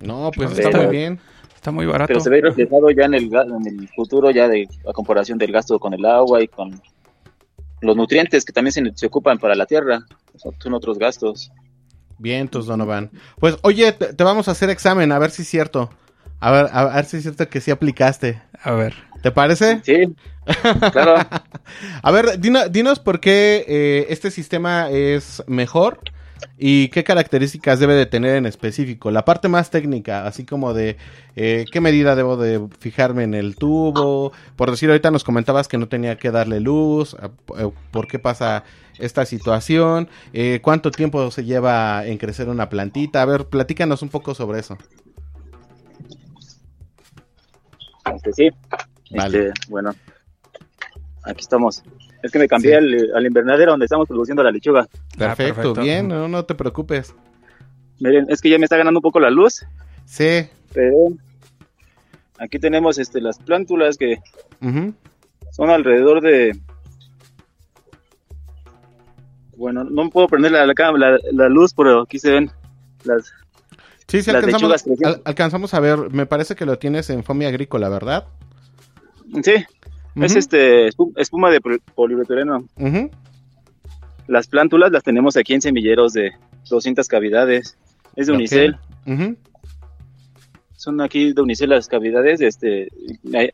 No, pues Pero- está muy bien. Está muy barato. Pero se ve reflejado ya en el, en el futuro, ya de a comparación del gasto con el agua y con los nutrientes que también se, se ocupan para la tierra. Son, son otros gastos. Vientos, Donovan. Pues, oye, te, te vamos a hacer examen, a ver si es cierto. A ver, a ver si es cierto que sí aplicaste. A ver. ¿Te parece? Sí, claro. A ver, dino- dinos por qué eh, este sistema es mejor y qué características debe de tener en específico. La parte más técnica, así como de eh, qué medida debo de fijarme en el tubo. Por decir, ahorita nos comentabas que no tenía que darle luz. eh, eh, ¿Por qué pasa esta situación? Eh, ¿Cuánto tiempo se lleva en crecer una plantita? A ver, platícanos un poco sobre eso. Sí. Vale. Este, bueno, aquí estamos. Es que me cambié Sí. al, al invernadero donde estamos produciendo la lechuga. Perfecto, perfecto. bien, no, no te preocupes. Miren, es que ya me está ganando un poco la luz, Sí. pero aquí tenemos este las plántulas que son alrededor de bueno, no puedo prender la, la, la- la luz, pero aquí se ven las Sí, sí, Las alcanzamos, lechugas al- alcanzamos a ver. Me parece que lo tienes en Fomia Agrícola, ¿verdad? Sí, es este espu- espuma de pol- polipropileno. Ujú. Las plántulas las tenemos aquí en semilleros de 200 cavidades. Es de unicel. Son aquí de unicel las cavidades. Este,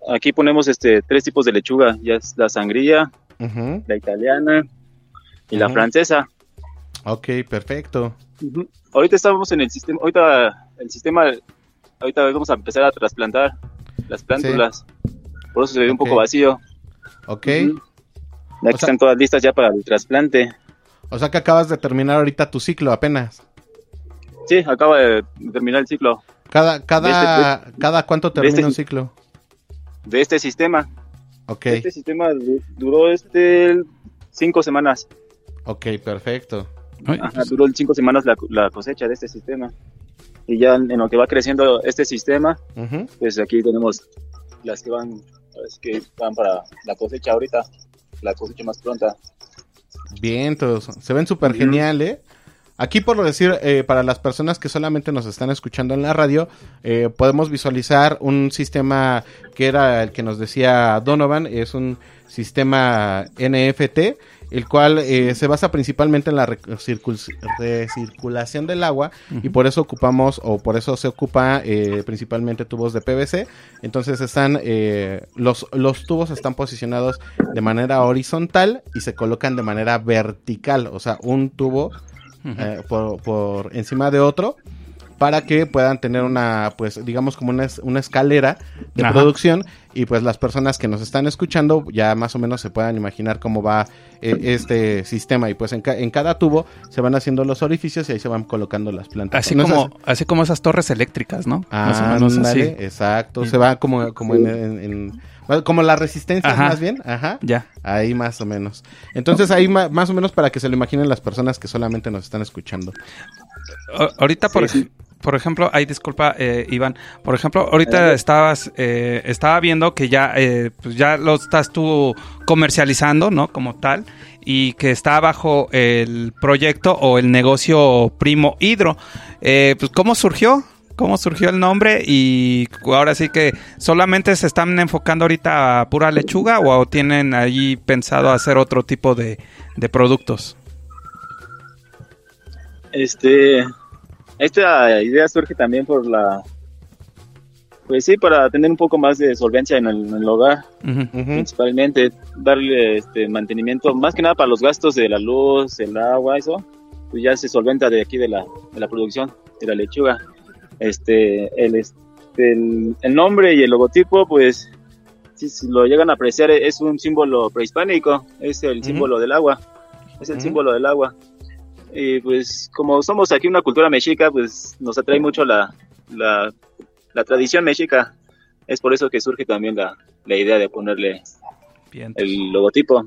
aquí ponemos este tres tipos de lechuga. Ya es la sangría, la italiana y la francesa. Ok, perfecto. Ahorita estamos en el sistema, ahorita el sistema, ahorita vamos a empezar a trasplantar las plántulas. Por eso se ve un poco vacío. Ok. Ujú. Ya que O sea- están todas listas ya para el trasplante. O sea que acabas de terminar ahorita tu ciclo apenas. Sí, acaba de terminar el ciclo Cada, cada, De este- cada cuánto de termina este- un ciclo. de este sistema. Ok, Este sistema du- duró este cinco semanas. ok, perfecto. Ajá, duró cinco semanas la, la cosecha de este sistema. Y ya en lo que va creciendo este sistema, pues aquí tenemos las que van, las que van para la cosecha ahorita, la cosecha más pronta. Bien, todos. Se ven súper genial, ¿eh? Aquí, por decir, eh, para las personas que solamente nos están escuchando en la radio, eh, podemos visualizar un sistema que era el que nos decía Donovan, es un sistema NFT, el cual eh, se basa principalmente en la recircul- recirculación del agua y por eso ocupamos, o por eso se ocupa eh, principalmente tubos de PVC. Entonces están, eh, los, los tubos están posicionados de manera horizontal y se colocan de manera vertical, o sea, un tubo eh, por, por encima de otro para que puedan tener una, pues, digamos como una, una escalera de Ajá. producción y pues las personas que nos están escuchando ya más o menos se puedan imaginar cómo va eh, este sistema y pues en, ca- en cada tubo se van haciendo los orificios y ahí se van colocando las plantas. Así ¿No es como, así como esas torres eléctricas, ¿no? Más o Ah, exacto. Se va como, como en, en- en- bueno, como la resistencia Ajá. más bien, ajá. Ya. Ahí más o menos. Entonces ahí más o menos para que se lo imaginen las personas que solamente nos están escuchando. A- ahorita, por, por ejemplo, ay, disculpa, eh, Iván. Por ejemplo, ahorita estabas, eh, estaba viendo que ya, eh, pues ya lo estás tú comercializando, ¿no? Como tal, y que está bajo el proyecto o el negocio Primo Hidro. Eh, pues, ¿cómo surgió? ¿Cómo surgió el nombre? Y ahora sí que solamente se están enfocando ahorita a pura lechuga o tienen ahí pensado hacer otro tipo de, de productos. Este, esta idea surge también por la, pues sí, para tener un poco más de solvencia en el, en el hogar, principalmente darle este mantenimiento, más que nada para los gastos de la luz, el agua, eso, pues ya se solventa de aquí de la, de la producción de la lechuga. Este, el, este, el, el nombre y el logotipo, pues, si, si lo llegan a apreciar, es un símbolo prehispánico, es el símbolo del agua, es el símbolo del agua. Y pues como somos aquí una cultura mexica, pues nos atrae mucho la, la, la tradición mexica. Es por eso que surge también la, la idea de ponerle el logotipo.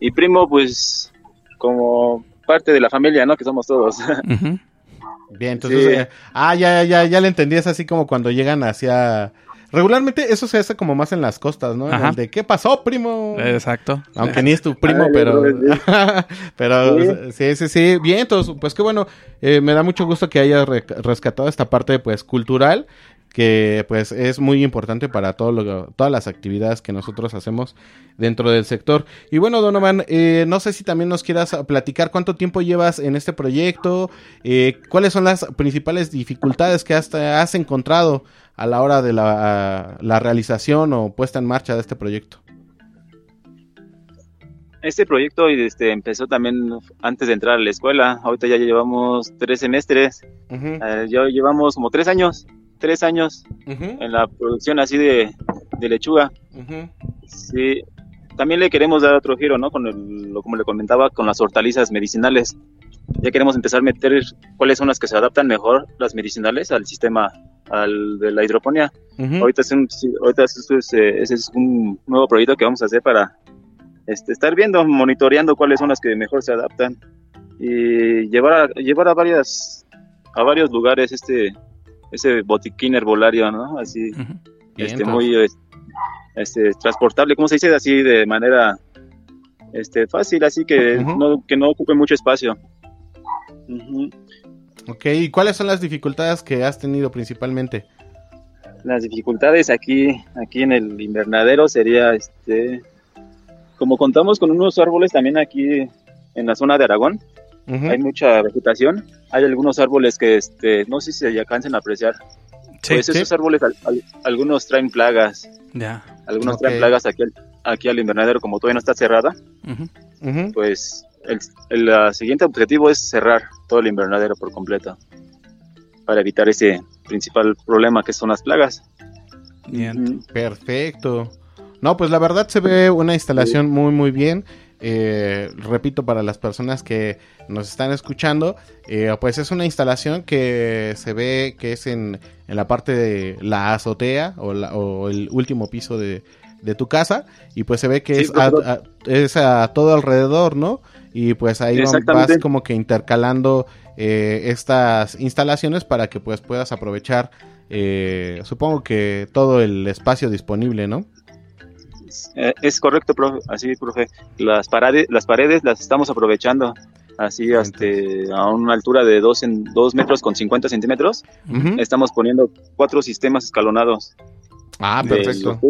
Y primo, pues como parte de la familia, ¿no? Que somos todos. Bien, entonces, Sí. eh, ah, ya, ya, ya, ya le entendí, es así como cuando llegan hacia... Regularmente eso se hace como más en las costas, ¿no? En el de ¿qué pasó, primo? Exacto. Aunque ni es tu primo, pero... pero sí, sí, sí. Bien, entonces, pues qué bueno. Eh, me da mucho gusto que hayas re- rescatado esta parte, pues, cultural, que pues es muy importante para todo lo, todas las actividades que nosotros hacemos dentro del sector. Y bueno, Donovan, eh, no sé si también nos quieras platicar cuánto tiempo llevas en este proyecto, eh, cuáles son las principales dificultades que hasta has encontrado a la hora de la, la realización o puesta en marcha de este proyecto. Este proyecto este, empezó también antes de entrar a la escuela. Ahorita ya llevamos tres semestres. Eh, ya llevamos como tres años, tres años en la producción así de, de lechuga. Sí, también le queremos dar otro giro, ¿no? Con el, lo- como le comentaba, con las hortalizas medicinales. Ya queremos empezar a meter cuáles son las que se adaptan mejor, las medicinales, al sistema al de la hidroponía. Ujú. Ahorita, es un, ahorita esto es, eh, ese es un nuevo proyecto que vamos a hacer para este, estar viendo, monitoreando cuáles son las que mejor se adaptan y llevar a, llevar a varias a varios lugares este ese botiquín herbolario, ¿no? Así, este, Bien, muy este, transportable, ¿cómo se dice? Así de manera este, fácil, así que, no, que no ocupe mucho espacio. Ujú. Ok, ¿y cuáles son las dificultades que has tenido principalmente? Las dificultades aquí, aquí en el invernadero sería, este, como contamos con unos árboles también aquí en la zona de Aragón, Hay mucha vegetación, hay algunos árboles que, este, no sé si se alcancen a apreciar. Sí, pues sí. esos árboles, al- al- algunos traen plagas, Ya. algunos traen plagas aquí al, aquí al invernadero, como todavía no está cerrada, Ujú. Ujú. pues el, el, ah, siguiente objetivo es cerrar todo el invernadero por completo para evitar ese principal problema que son las plagas. Bien. Perfecto. No, pues la verdad se ve una instalación muy, muy bien. Eh, repito, para las personas que nos están escuchando, eh, pues es una instalación que se ve que es en, en la parte de la azotea o, la- o el último piso de, de tu casa y pues se ve que Sí, es, a, es a todo alrededor, ¿no? Y pues ahí vas como que intercalando eh, estas instalaciones para que pues puedas aprovechar, eh, supongo que todo el espacio disponible, ¿no? Eh, es correcto, profe. Así, profe. Las paredes, las paredes las estamos aprovechando. Así, este, a una altura de 2 en dos metros con 50 centímetros, estamos poniendo cuatro sistemas escalonados. Ah, de perfecto.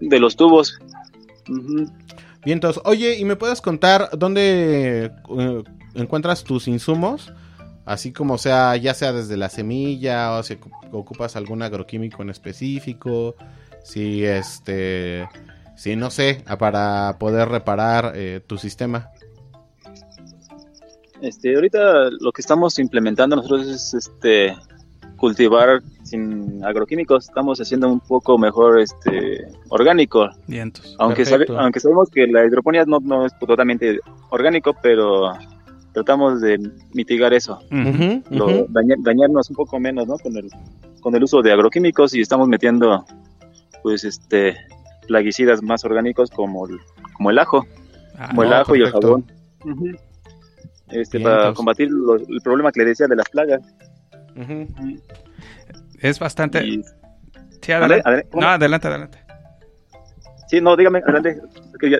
De los tubos. Ujú. Bien, entonces, oye, ¿y me puedes contar dónde eh, encuentras tus insumos? Así como sea, ya sea desde la semilla o si ocu- ocupas algún agroquímico en específico, si este, si no sé, para poder reparar eh, tu sistema. Este, ahorita lo que estamos implementando nosotros es este cultivar sin agroquímicos. Estamos haciendo un poco mejor este orgánico. Vientos. Aunque, sabe- aunque sabemos que la hidroponía no, no es totalmente orgánico, pero tratamos de mitigar eso. Lo- dañarnos un poco menos ¿no? con, el, con el uso de agroquímicos y estamos metiendo pues este plaguicidas más orgánicos como el, como el ajo, Ah, como el ajo y el jabón. Este, Bien, para entonces. combatir lo- el problema que le decía de las plagas. Es bastante... Y- Sí, adelante. Adel- adel- ¿cómo? no, adelante, adelante. Sí, no, dígame, adelante. Es que ya-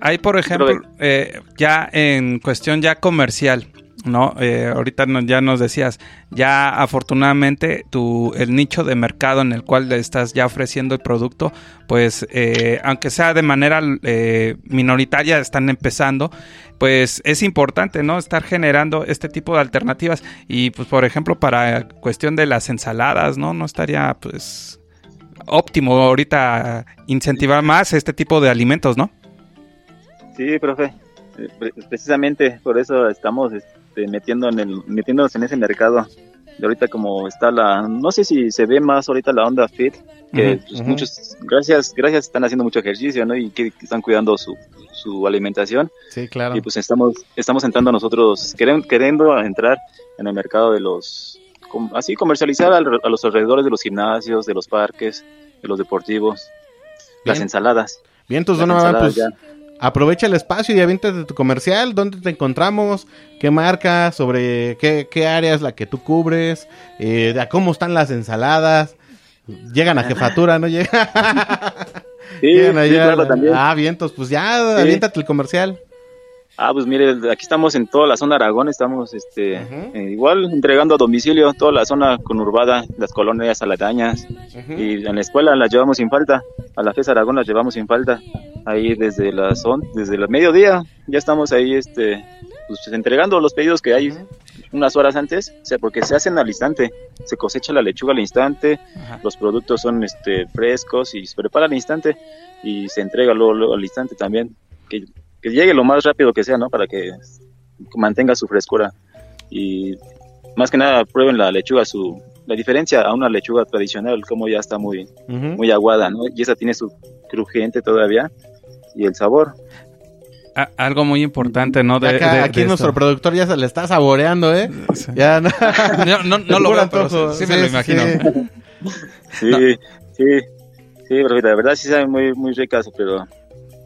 Hay, por ejemplo, eh, ya en cuestión ya comercial, ¿no? Eh, ahorita no- ya nos decías, ya afortunadamente tu, el nicho de mercado en el cual le estás ya ofreciendo el producto, pues eh, aunque sea de manera eh, minoritaria, están empezando, pues es importante, ¿no? Estar generando este tipo de alternativas y pues por ejemplo para cuestión de las ensaladas, ¿no? No estaría pues óptimo ahorita incentivar más este tipo de alimentos, ¿no? Sí, profe. Eh, pre- Precisamente por eso estamos este, metiendo en el, metiéndonos en ese mercado. De ahorita como está la, no sé si se ve más ahorita la onda fit, que Ujú, pues, ujú. muchos, gracias, gracias están haciendo mucho ejercicio, ¿no? Y que, que están cuidando su, su alimentación. Sí, claro. Y pues estamos, estamos entrando nosotros, queren- queriendo entrar en el mercado de los, así comercializar al- a los alrededores de los gimnasios, de los parques, de los deportivos, las Bien. ensaladas. Bien, entonces, Las Donovan, pues ya. Aprovecha el espacio y aviéntate tu comercial. ¿Dónde te encontramos? ¿Qué marca? ¿Sobre qué, qué área es la que tú cubres? Eh, a ¿Cómo están las ensaladas? Llegan a jefatura, ¿no? Sí, Llegan sí, allá. claro, también. Ah, vientos, pues ya, Sí. aviéntate el comercial. Ah, pues mire, aquí estamos en toda la zona Aragón, estamos este, eh, igual entregando a domicilio toda la zona conurbada, las colonias aledañas. Y en la escuela las llevamos sin falta, a la FES Aragón las llevamos sin falta. Ahí desde las desde el mediodía ya estamos ahí este, pues, entregando los pedidos que hay unas horas antes, o sea, porque se hacen al instante, se cosecha la lechuga al instante, los productos son este, frescos y se prepara al instante y se entrega luego, luego al instante también, que, que llegue lo más rápido que sea, ¿no? Para que mantenga su frescura y más que nada prueben la lechuga, su la diferencia a una lechuga tradicional, como ya está muy, muy aguada, ¿no? Y esa tiene su crujiente todavía y el sabor. A- algo muy importante, ¿no? De, Acá- de- aquí de nuestro esto. productor ya se le está saboreando, ¿eh? Ya no, No, no, no lo veo, pero sí- sí me lo imagino. Sí, sí, sí, pero la verdad sí saben muy, muy ricas, pero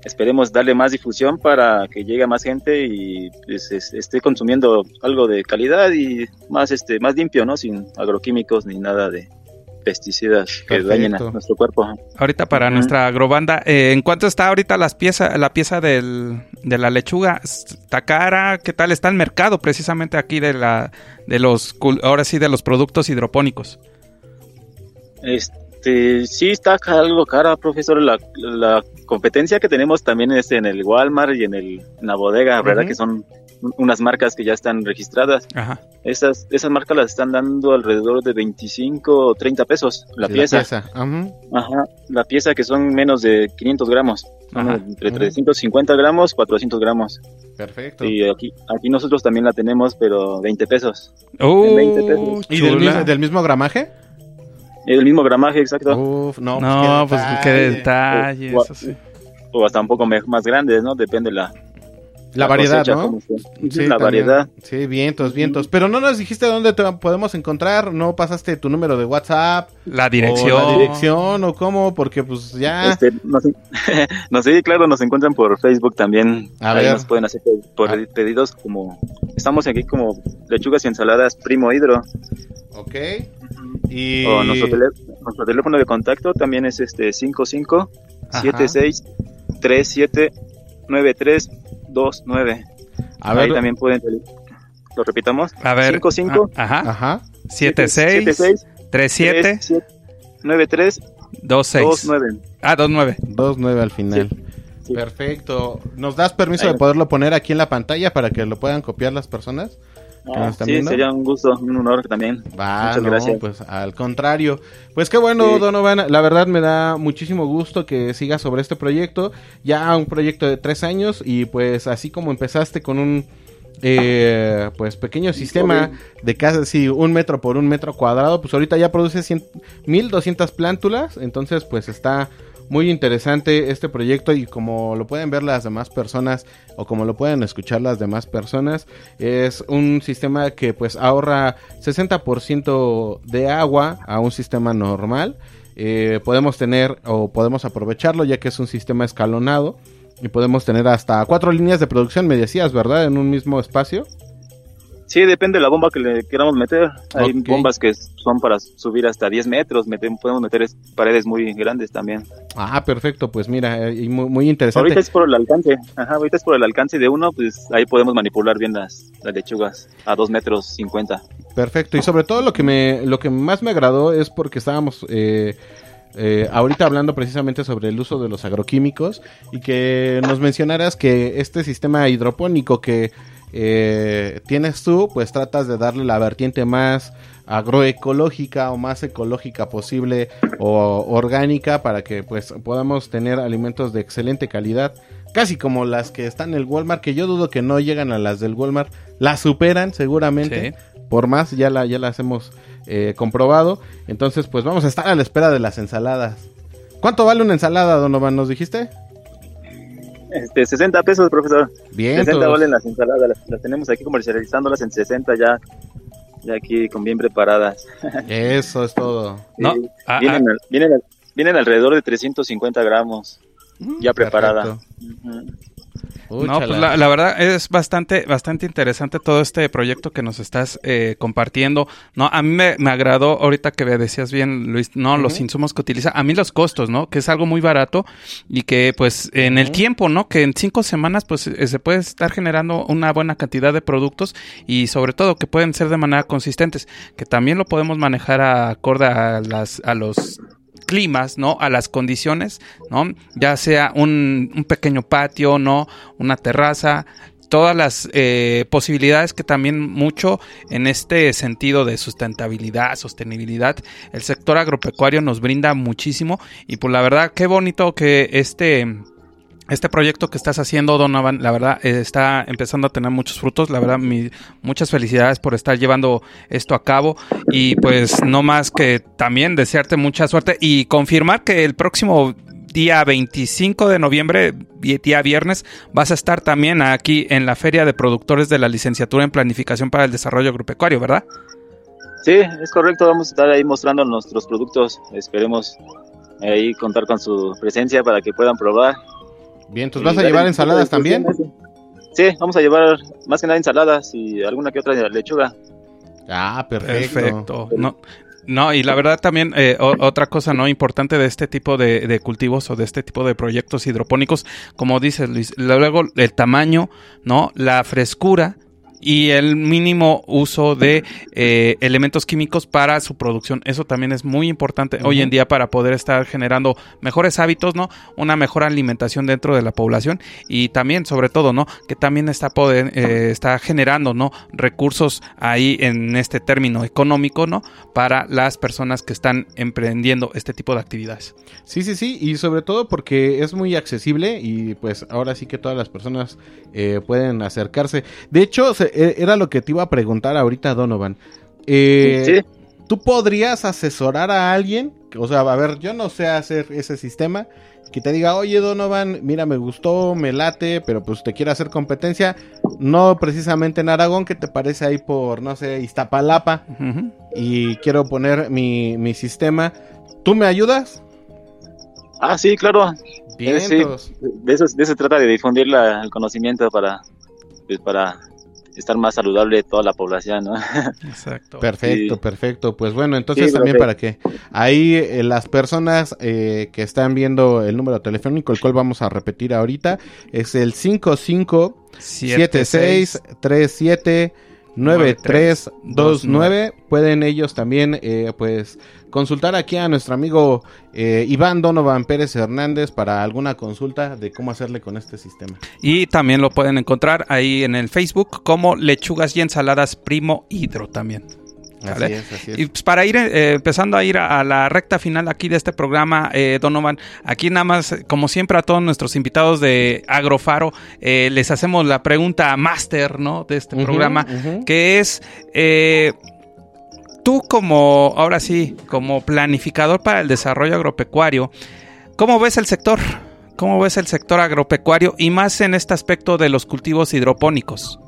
esperemos darle más difusión para que llegue a más gente y pues, es- esté consumiendo algo de calidad y más, este, más limpio, ¿no? Sin agroquímicos ni nada de pesticidas que dañen a nuestro cuerpo. Ahorita para nuestra agrobanda, eh, ¿en cuánto está ahorita las piezas, la pieza del, de la lechuga? ¿Está cara? ¿Qué tal está el mercado precisamente aquí de la de los ahora sí de los productos hidropónicos? Este, sí está algo cara, profesor. La, la competencia que tenemos también es en el Walmart y en, el, en la bodega, ¿verdad? Que son un- unas marcas que ya están registradas. Ajas. Esas, esas marcas las están dando alrededor de 25 o 30 pesos la Sí, pieza. Ujú. Ajá, la pieza que son menos de 500 gramos. Ajá. Entre Ujú. 350 gramos, 400 gramos. Perfecto. Y aquí, aquí nosotros también la tenemos, pero 20 pesos. 20 pesos. ¿Y del mismo, del mismo gramaje? El mismo gramaje, exacto. Uf, no, No, pues qué detalle, o hasta un poco más grandes, ¿no? Depende la, La variedad, cosecha, ¿no? cómo esté. Sí, la también. variedad. Sí, vientos, vientos. Pero no nos dijiste dónde te podemos encontrar, no pasaste tu número de WhatsApp. La O dirección. la dirección o cómo, porque pues ya... Este, no, sé, no sé, claro, nos encuentran por Facebook también. A Ahí ver. nos pueden hacer por Ah. pedidos como... Estamos aquí como lechugas y ensaladas Primo Hidro. Ok. Y... O nuestro, tele- nuestro teléfono de contacto también es este 55 76 37 93 29. A ver. Ahí también pueden... Lo repitamos. A ver. 55 ah, Ajá. Ajá. 76 76 37 93 26. 29. Ah, 29. 2-9 al final. Perfecto. ¿Nos das permiso de poderlo poner aquí en la pantalla para que lo puedan copiar las personas? Que nos están sí, viendo? sería un gusto, un honor también. Va, Muchas no, gracias. pues al contrario. Pues qué bueno, Sí. Donovan. La verdad me da muchísimo gusto que sigas sobre este proyecto. Ya un proyecto de tres años y pues así como empezaste con un eh, pues pequeño sistema de casi un metro por un metro cuadrado, pues ahorita ya produce 100 1200 plántulas. Entonces pues está muy interesante este proyecto y como lo pueden ver las demás personas o como lo pueden escuchar las demás personas, es un sistema que pues ahorra 60% de agua a un sistema normal. Eh, podemos tener o podemos aprovecharlo ya que es un sistema escalonado y podemos tener hasta cuatro líneas de producción, me decías, ¿verdad? En un mismo espacio. Sí, depende de la bomba que le queramos meter. Hay bombas que son para subir hasta 10 metros. mete- podemos meter es- paredes muy grandes también. Ah, perfecto, pues mira, eh, y muy, muy interesante. Ahorita es por el alcance. Ajá, ahorita es por el alcance de uno, pues ahí podemos manipular bien las, las lechugas a 2 metros 50. Perfecto, y sobre todo lo que me lo que más me agradó es porque estábamos eh, eh, ahorita hablando precisamente sobre el uso de los agroquímicos y que nos mencionaras que este sistema hidropónico que eh, tienes tú, pues tratas de darle la vertiente más agroecológica o más ecológica posible o orgánica para que pues podamos tener alimentos de excelente calidad. Casi como las que están en el Walmart que yo dudo que no llegan a las del Walmart. Las superan seguramente. Por más ya la ya las hemos eh, comprobado. Entonces pues vamos a estar a la espera de las ensaladas. ¿cuánto vale una ensalada Donovan nos dijiste? Este, 60 pesos, profesor. Bien, 60 todos. valen las ensaladas. Las, las tenemos aquí comercializándolas en 60 ya. Ya aquí con bien preparadas. Eso es todo. Sí, vienen, al- vienen, al- vienen alrededor de 350 gramos. Ya preparada. No, pues la, la verdad es bastante, bastante interesante todo este proyecto que nos estás eh, compartiendo. No, a mí me, me agradó ahorita que decías bien, Luis, no, los insumos que utiliza, a mí los costos, ¿no? Que es algo muy barato y que pues en el tiempo, ¿no? Que en cinco semanas pues eh, se puede estar generando una buena cantidad de productos y sobre todo que pueden ser de manera consistentes, que también lo podemos manejar acorde a las, a los climas, ¿no? A las condiciones, ¿no? Ya sea un, un pequeño patio, ¿no? Una terraza, todas las eh, posibilidades que también mucho en este sentido de sustentabilidad, sostenibilidad, el sector agropecuario nos brinda muchísimo y pues la verdad qué bonito que este este proyecto que estás haciendo, Donovan, la verdad, eh, está empezando a tener muchos frutos. La verdad, mi- muchas felicidades por estar llevando esto a cabo. Y pues no más que también desearte mucha suerte y confirmar que el próximo día 25 de noviembre, vi- día viernes, vas a estar también aquí en la Feria de Productores de la Licenciatura en Planificación para el Desarrollo Agropecuario, ¿verdad? Sí, es correcto. Vamos a estar ahí mostrando nuestros productos. Esperemos ahí contar con su presencia para que puedan probar. Bien, ¿tú Y vas a llevar ensaladas también? Sí, vamos a llevar más que nada ensaladas y alguna que otra lechuga. Ah, perfecto. Perfecto. No, no, y la verdad también eh, o- otra cosa no importante de este tipo de, de cultivos o de este tipo de proyectos hidropónicos, como dices Luis, luego el tamaño, no, la frescura y el mínimo uso de eh, elementos químicos para su producción. Eso también es muy importante hoy en día para poder estar generando mejores hábitos, ¿no? Una mejor alimentación dentro de la población y también, sobre todo, ¿no? Que también está, poder, eh, está generando, ¿no? Recursos ahí en este término económico, ¿no? Para las personas que están emprendiendo este tipo de actividades. Sí, sí, sí, y sobre todo porque es muy accesible y pues ahora sí que todas las personas eh, pueden acercarse. De hecho, se- era lo que te iba a preguntar ahorita, Donovan. Eh, Sí. ¿Tú podrías asesorar a alguien o sea, a ver, yo no sé hacer ese sistema, que te diga, oye Donovan, mira, me gustó, me late, pero pues te quiero hacer competencia, no precisamente en Aragón, que te parece ahí por, no sé, Iztapalapa, y quiero poner mi, mi sistema, ¿tú me ayudas? Ah, sí, claro. Bien, Eh, sí, de eso, de eso se trata de difundir la- el conocimiento para, pues, para estar más saludable toda la población, ¿no? Exacto. Perfecto, Sí. perfecto. Pues bueno, entonces Sí, también para que ahí eh, las personas eh, que están viendo el número telefónico, el cual vamos a repetir ahorita, es el 5576379329. Pueden ellos también, eh, pues, consultar aquí a nuestro amigo eh, Iván Donovan Pérez Hernández para alguna consulta de cómo hacerle con este sistema. Y también lo pueden encontrar ahí en el Facebook como Lechugas y Ensaladas Primo Hidro también. Así es, así es. Y pues para ir eh, empezando a ir a, a la recta final aquí de este programa, eh, Donovan, aquí nada más, como siempre a todos nuestros invitados de Agrofaro, eh, les hacemos la pregunta máster, ¿no? De este programa, que es, eh, tú como, ahora sí, como planificador para el desarrollo agropecuario, ¿cómo ves el sector? ¿Cómo ves el sector agropecuario y más en este aspecto de los cultivos hidropónicos?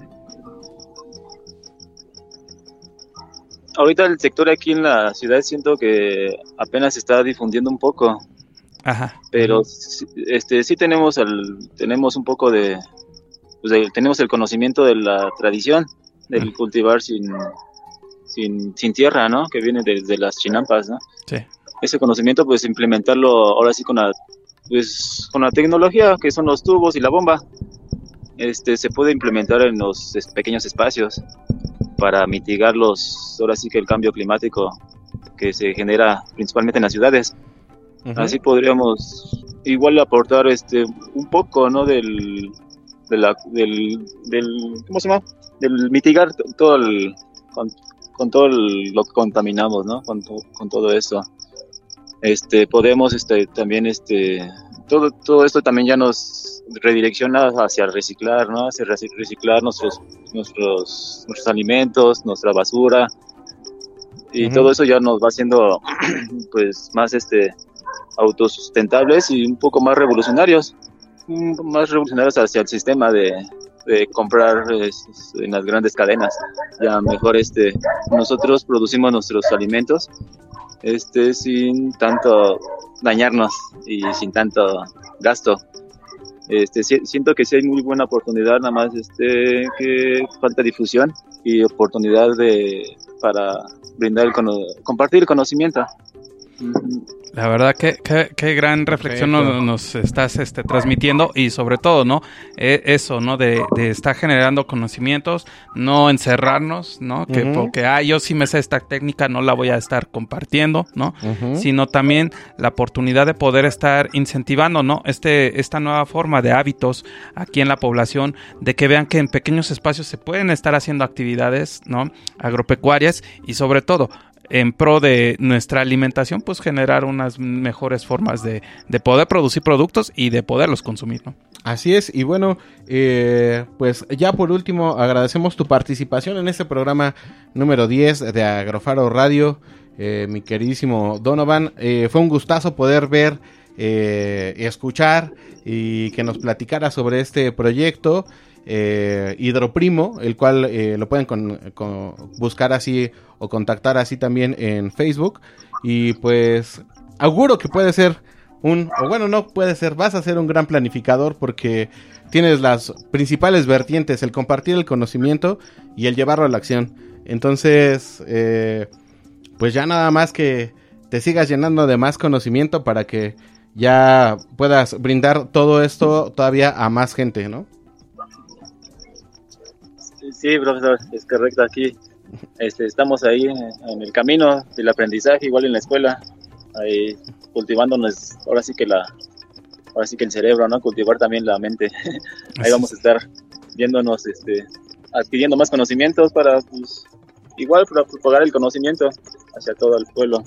Ahorita el sector aquí en la ciudad siento que apenas se está difundiendo un poco, Ajá. pero este sí tenemos el tenemos un poco de, pues, de- tenemos el conocimiento de la tradición del cultivar sin sin, sin tierra, ¿no? Que viene desde las chinampas, ¿no? Sí. Ese conocimiento pues implementarlo ahora sí con la pues con la tecnología que son los tubos y la bomba. Este se puede implementar en los pequeños espacios para mitigar los ahora sí que el cambio climático que se genera principalmente en las ciudades. Ujú. Así podríamos igual aportar este un poco, ¿no? Del, de la- del, del, ¿cómo se llama? Del mitigar todo el, con, todo el- lo que contaminamos, ¿no? Con, to- con todo esto. Este, podemos, este, también, este, todo, todo esto también ya nos redirecciona hacia reciclar, ¿no? Hacia reci- reciclar nuestros, nuestros, nuestros alimentos, nuestra basura. Y Ujú. todo eso ya nos va haciendo, pues, más, este, autosustentables y un poco más revolucionarios, más revolucionarios hacia el sistema de, de comprar en las grandes cadenas. Ya mejor este nosotros producimos nuestros alimentos este sin tanto dañarnos y sin tanto gasto. Este si- siento que sí hay muy buena oportunidad, nada más este que falta difusión y oportunidad de para brindar el compartir el conocimiento. La verdad que, que- qué gran reflexión nos, nos estás este, transmitiendo y sobre todo, ¿no? Eh, eso, ¿no? De, de estar generando conocimientos, no encerrarnos, ¿no? Que porque, ah, yo sí me sé esta técnica, no la voy a estar compartiendo, ¿no? Sino también la oportunidad de poder estar incentivando, ¿no? Este, esta nueva forma de hábitos aquí en la población, de que vean que en pequeños espacios se pueden estar haciendo actividades, ¿no? Agropecuarias y sobre todo en pro de nuestra alimentación, pues generar unas mejores formas de, de poder producir productos y de poderlos consumir, ¿no? Así es, y bueno, eh, pues ya por último agradecemos tu participación en este programa número 10 de Agrofaro Radio, eh, mi queridísimo Donovan. Eh, fue un gustazo poder ver, eh, escuchar y que nos platicara sobre este proyecto eh, Hidroprimo, el cual eh, lo pueden buscar así o contactar así también en Facebook. Y pues auguro que puede ser un, o bueno, no puede ser, vas a ser un gran planificador porque tienes las principales vertientes, el compartir el conocimiento y el llevarlo a la acción. Entonces, eh, pues ya nada más que te sigas llenando de más conocimiento para que ya puedas brindar todo esto todavía a más gente, ¿no? Sí, profesor, es correcto aquí. Este, estamos ahí en, el camino del aprendizaje, igual en la escuela, ahí cultivándonos, ahora sí que la, ahora sí que el cerebro, ¿no? Cultivar también la mente. ahí vamos a estar viéndonos, este, adquiriendo más conocimientos para, pues, igual para propagar el conocimiento hacia todo el pueblo.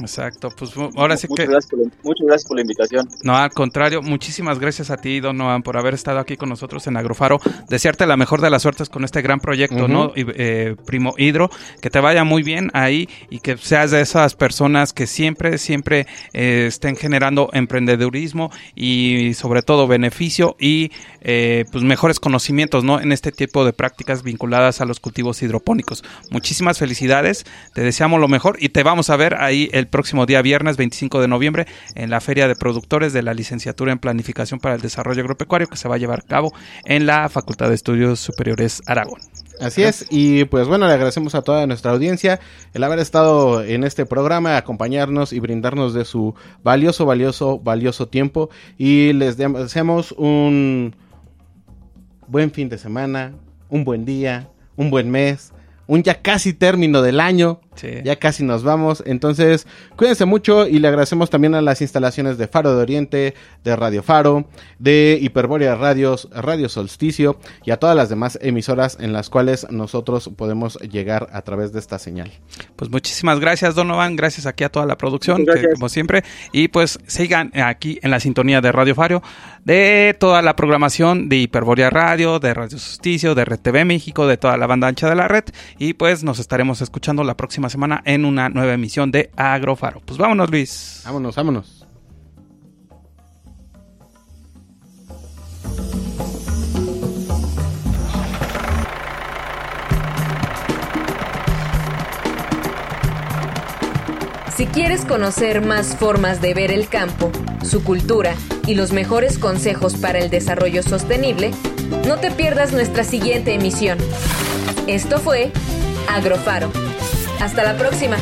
Exacto, pues ahora sí muchas que... Gracias la, muchas gracias por la invitación. No, al contrario, muchísimas gracias a ti, Donovan, por haber estado aquí con nosotros en Agrofaro. Desearte la mejor de las suertes con este gran proyecto. ¿no? Y, eh, Primo Hidro, que te vaya muy bien ahí y que seas de esas personas que siempre, siempre eh, estén generando emprendedurismo y sobre todo beneficio y eh, pues mejores conocimientos, ¿no? En este tipo de prácticas vinculadas a los cultivos hidropónicos. Muchísimas felicidades, te deseamos lo mejor y te vamos a ver ahí el próximo día viernes 25 de noviembre en la Feria de Productores de la Licenciatura en Planificación para el Desarrollo Agropecuario que se va a llevar a cabo en la Facultad de Estudios Superiores Aragón. Así es, y pues bueno, le agradecemos a toda nuestra audiencia el haber estado en este programa, acompañarnos y brindarnos de su valioso, valioso, valioso tiempo. Y les deseamos un buen fin de semana, un buen día, un buen mes, un ya casi término del año. Ya casi nos vamos. Entonces, cuídense mucho y le agradecemos también a las instalaciones de Faro de Oriente, de Radio Faro, de Hiperbórea Radios, Radio Solsticio y a todas las demás emisoras en las cuales nosotros podemos llegar a través de esta señal. Pues muchísimas gracias, Donovan. Gracias aquí a toda la producción, que, como siempre. Y pues sigan aquí en la sintonía de Radio Fario, de toda la programación de Hiperbórea Radio, de Radio Justicio, de Red TV México, de toda la banda ancha de la red. Y pues nos estaremos escuchando la próxima semana en una nueva emisión de Agrofaro. Pues vámonos, Luis. Vámonos, vámonos. Si quieres conocer más formas de ver el campo, su cultura y los mejores consejos para el desarrollo sostenible, no te pierdas nuestra siguiente emisión. Esto fue Agrofaro. Hasta la próxima.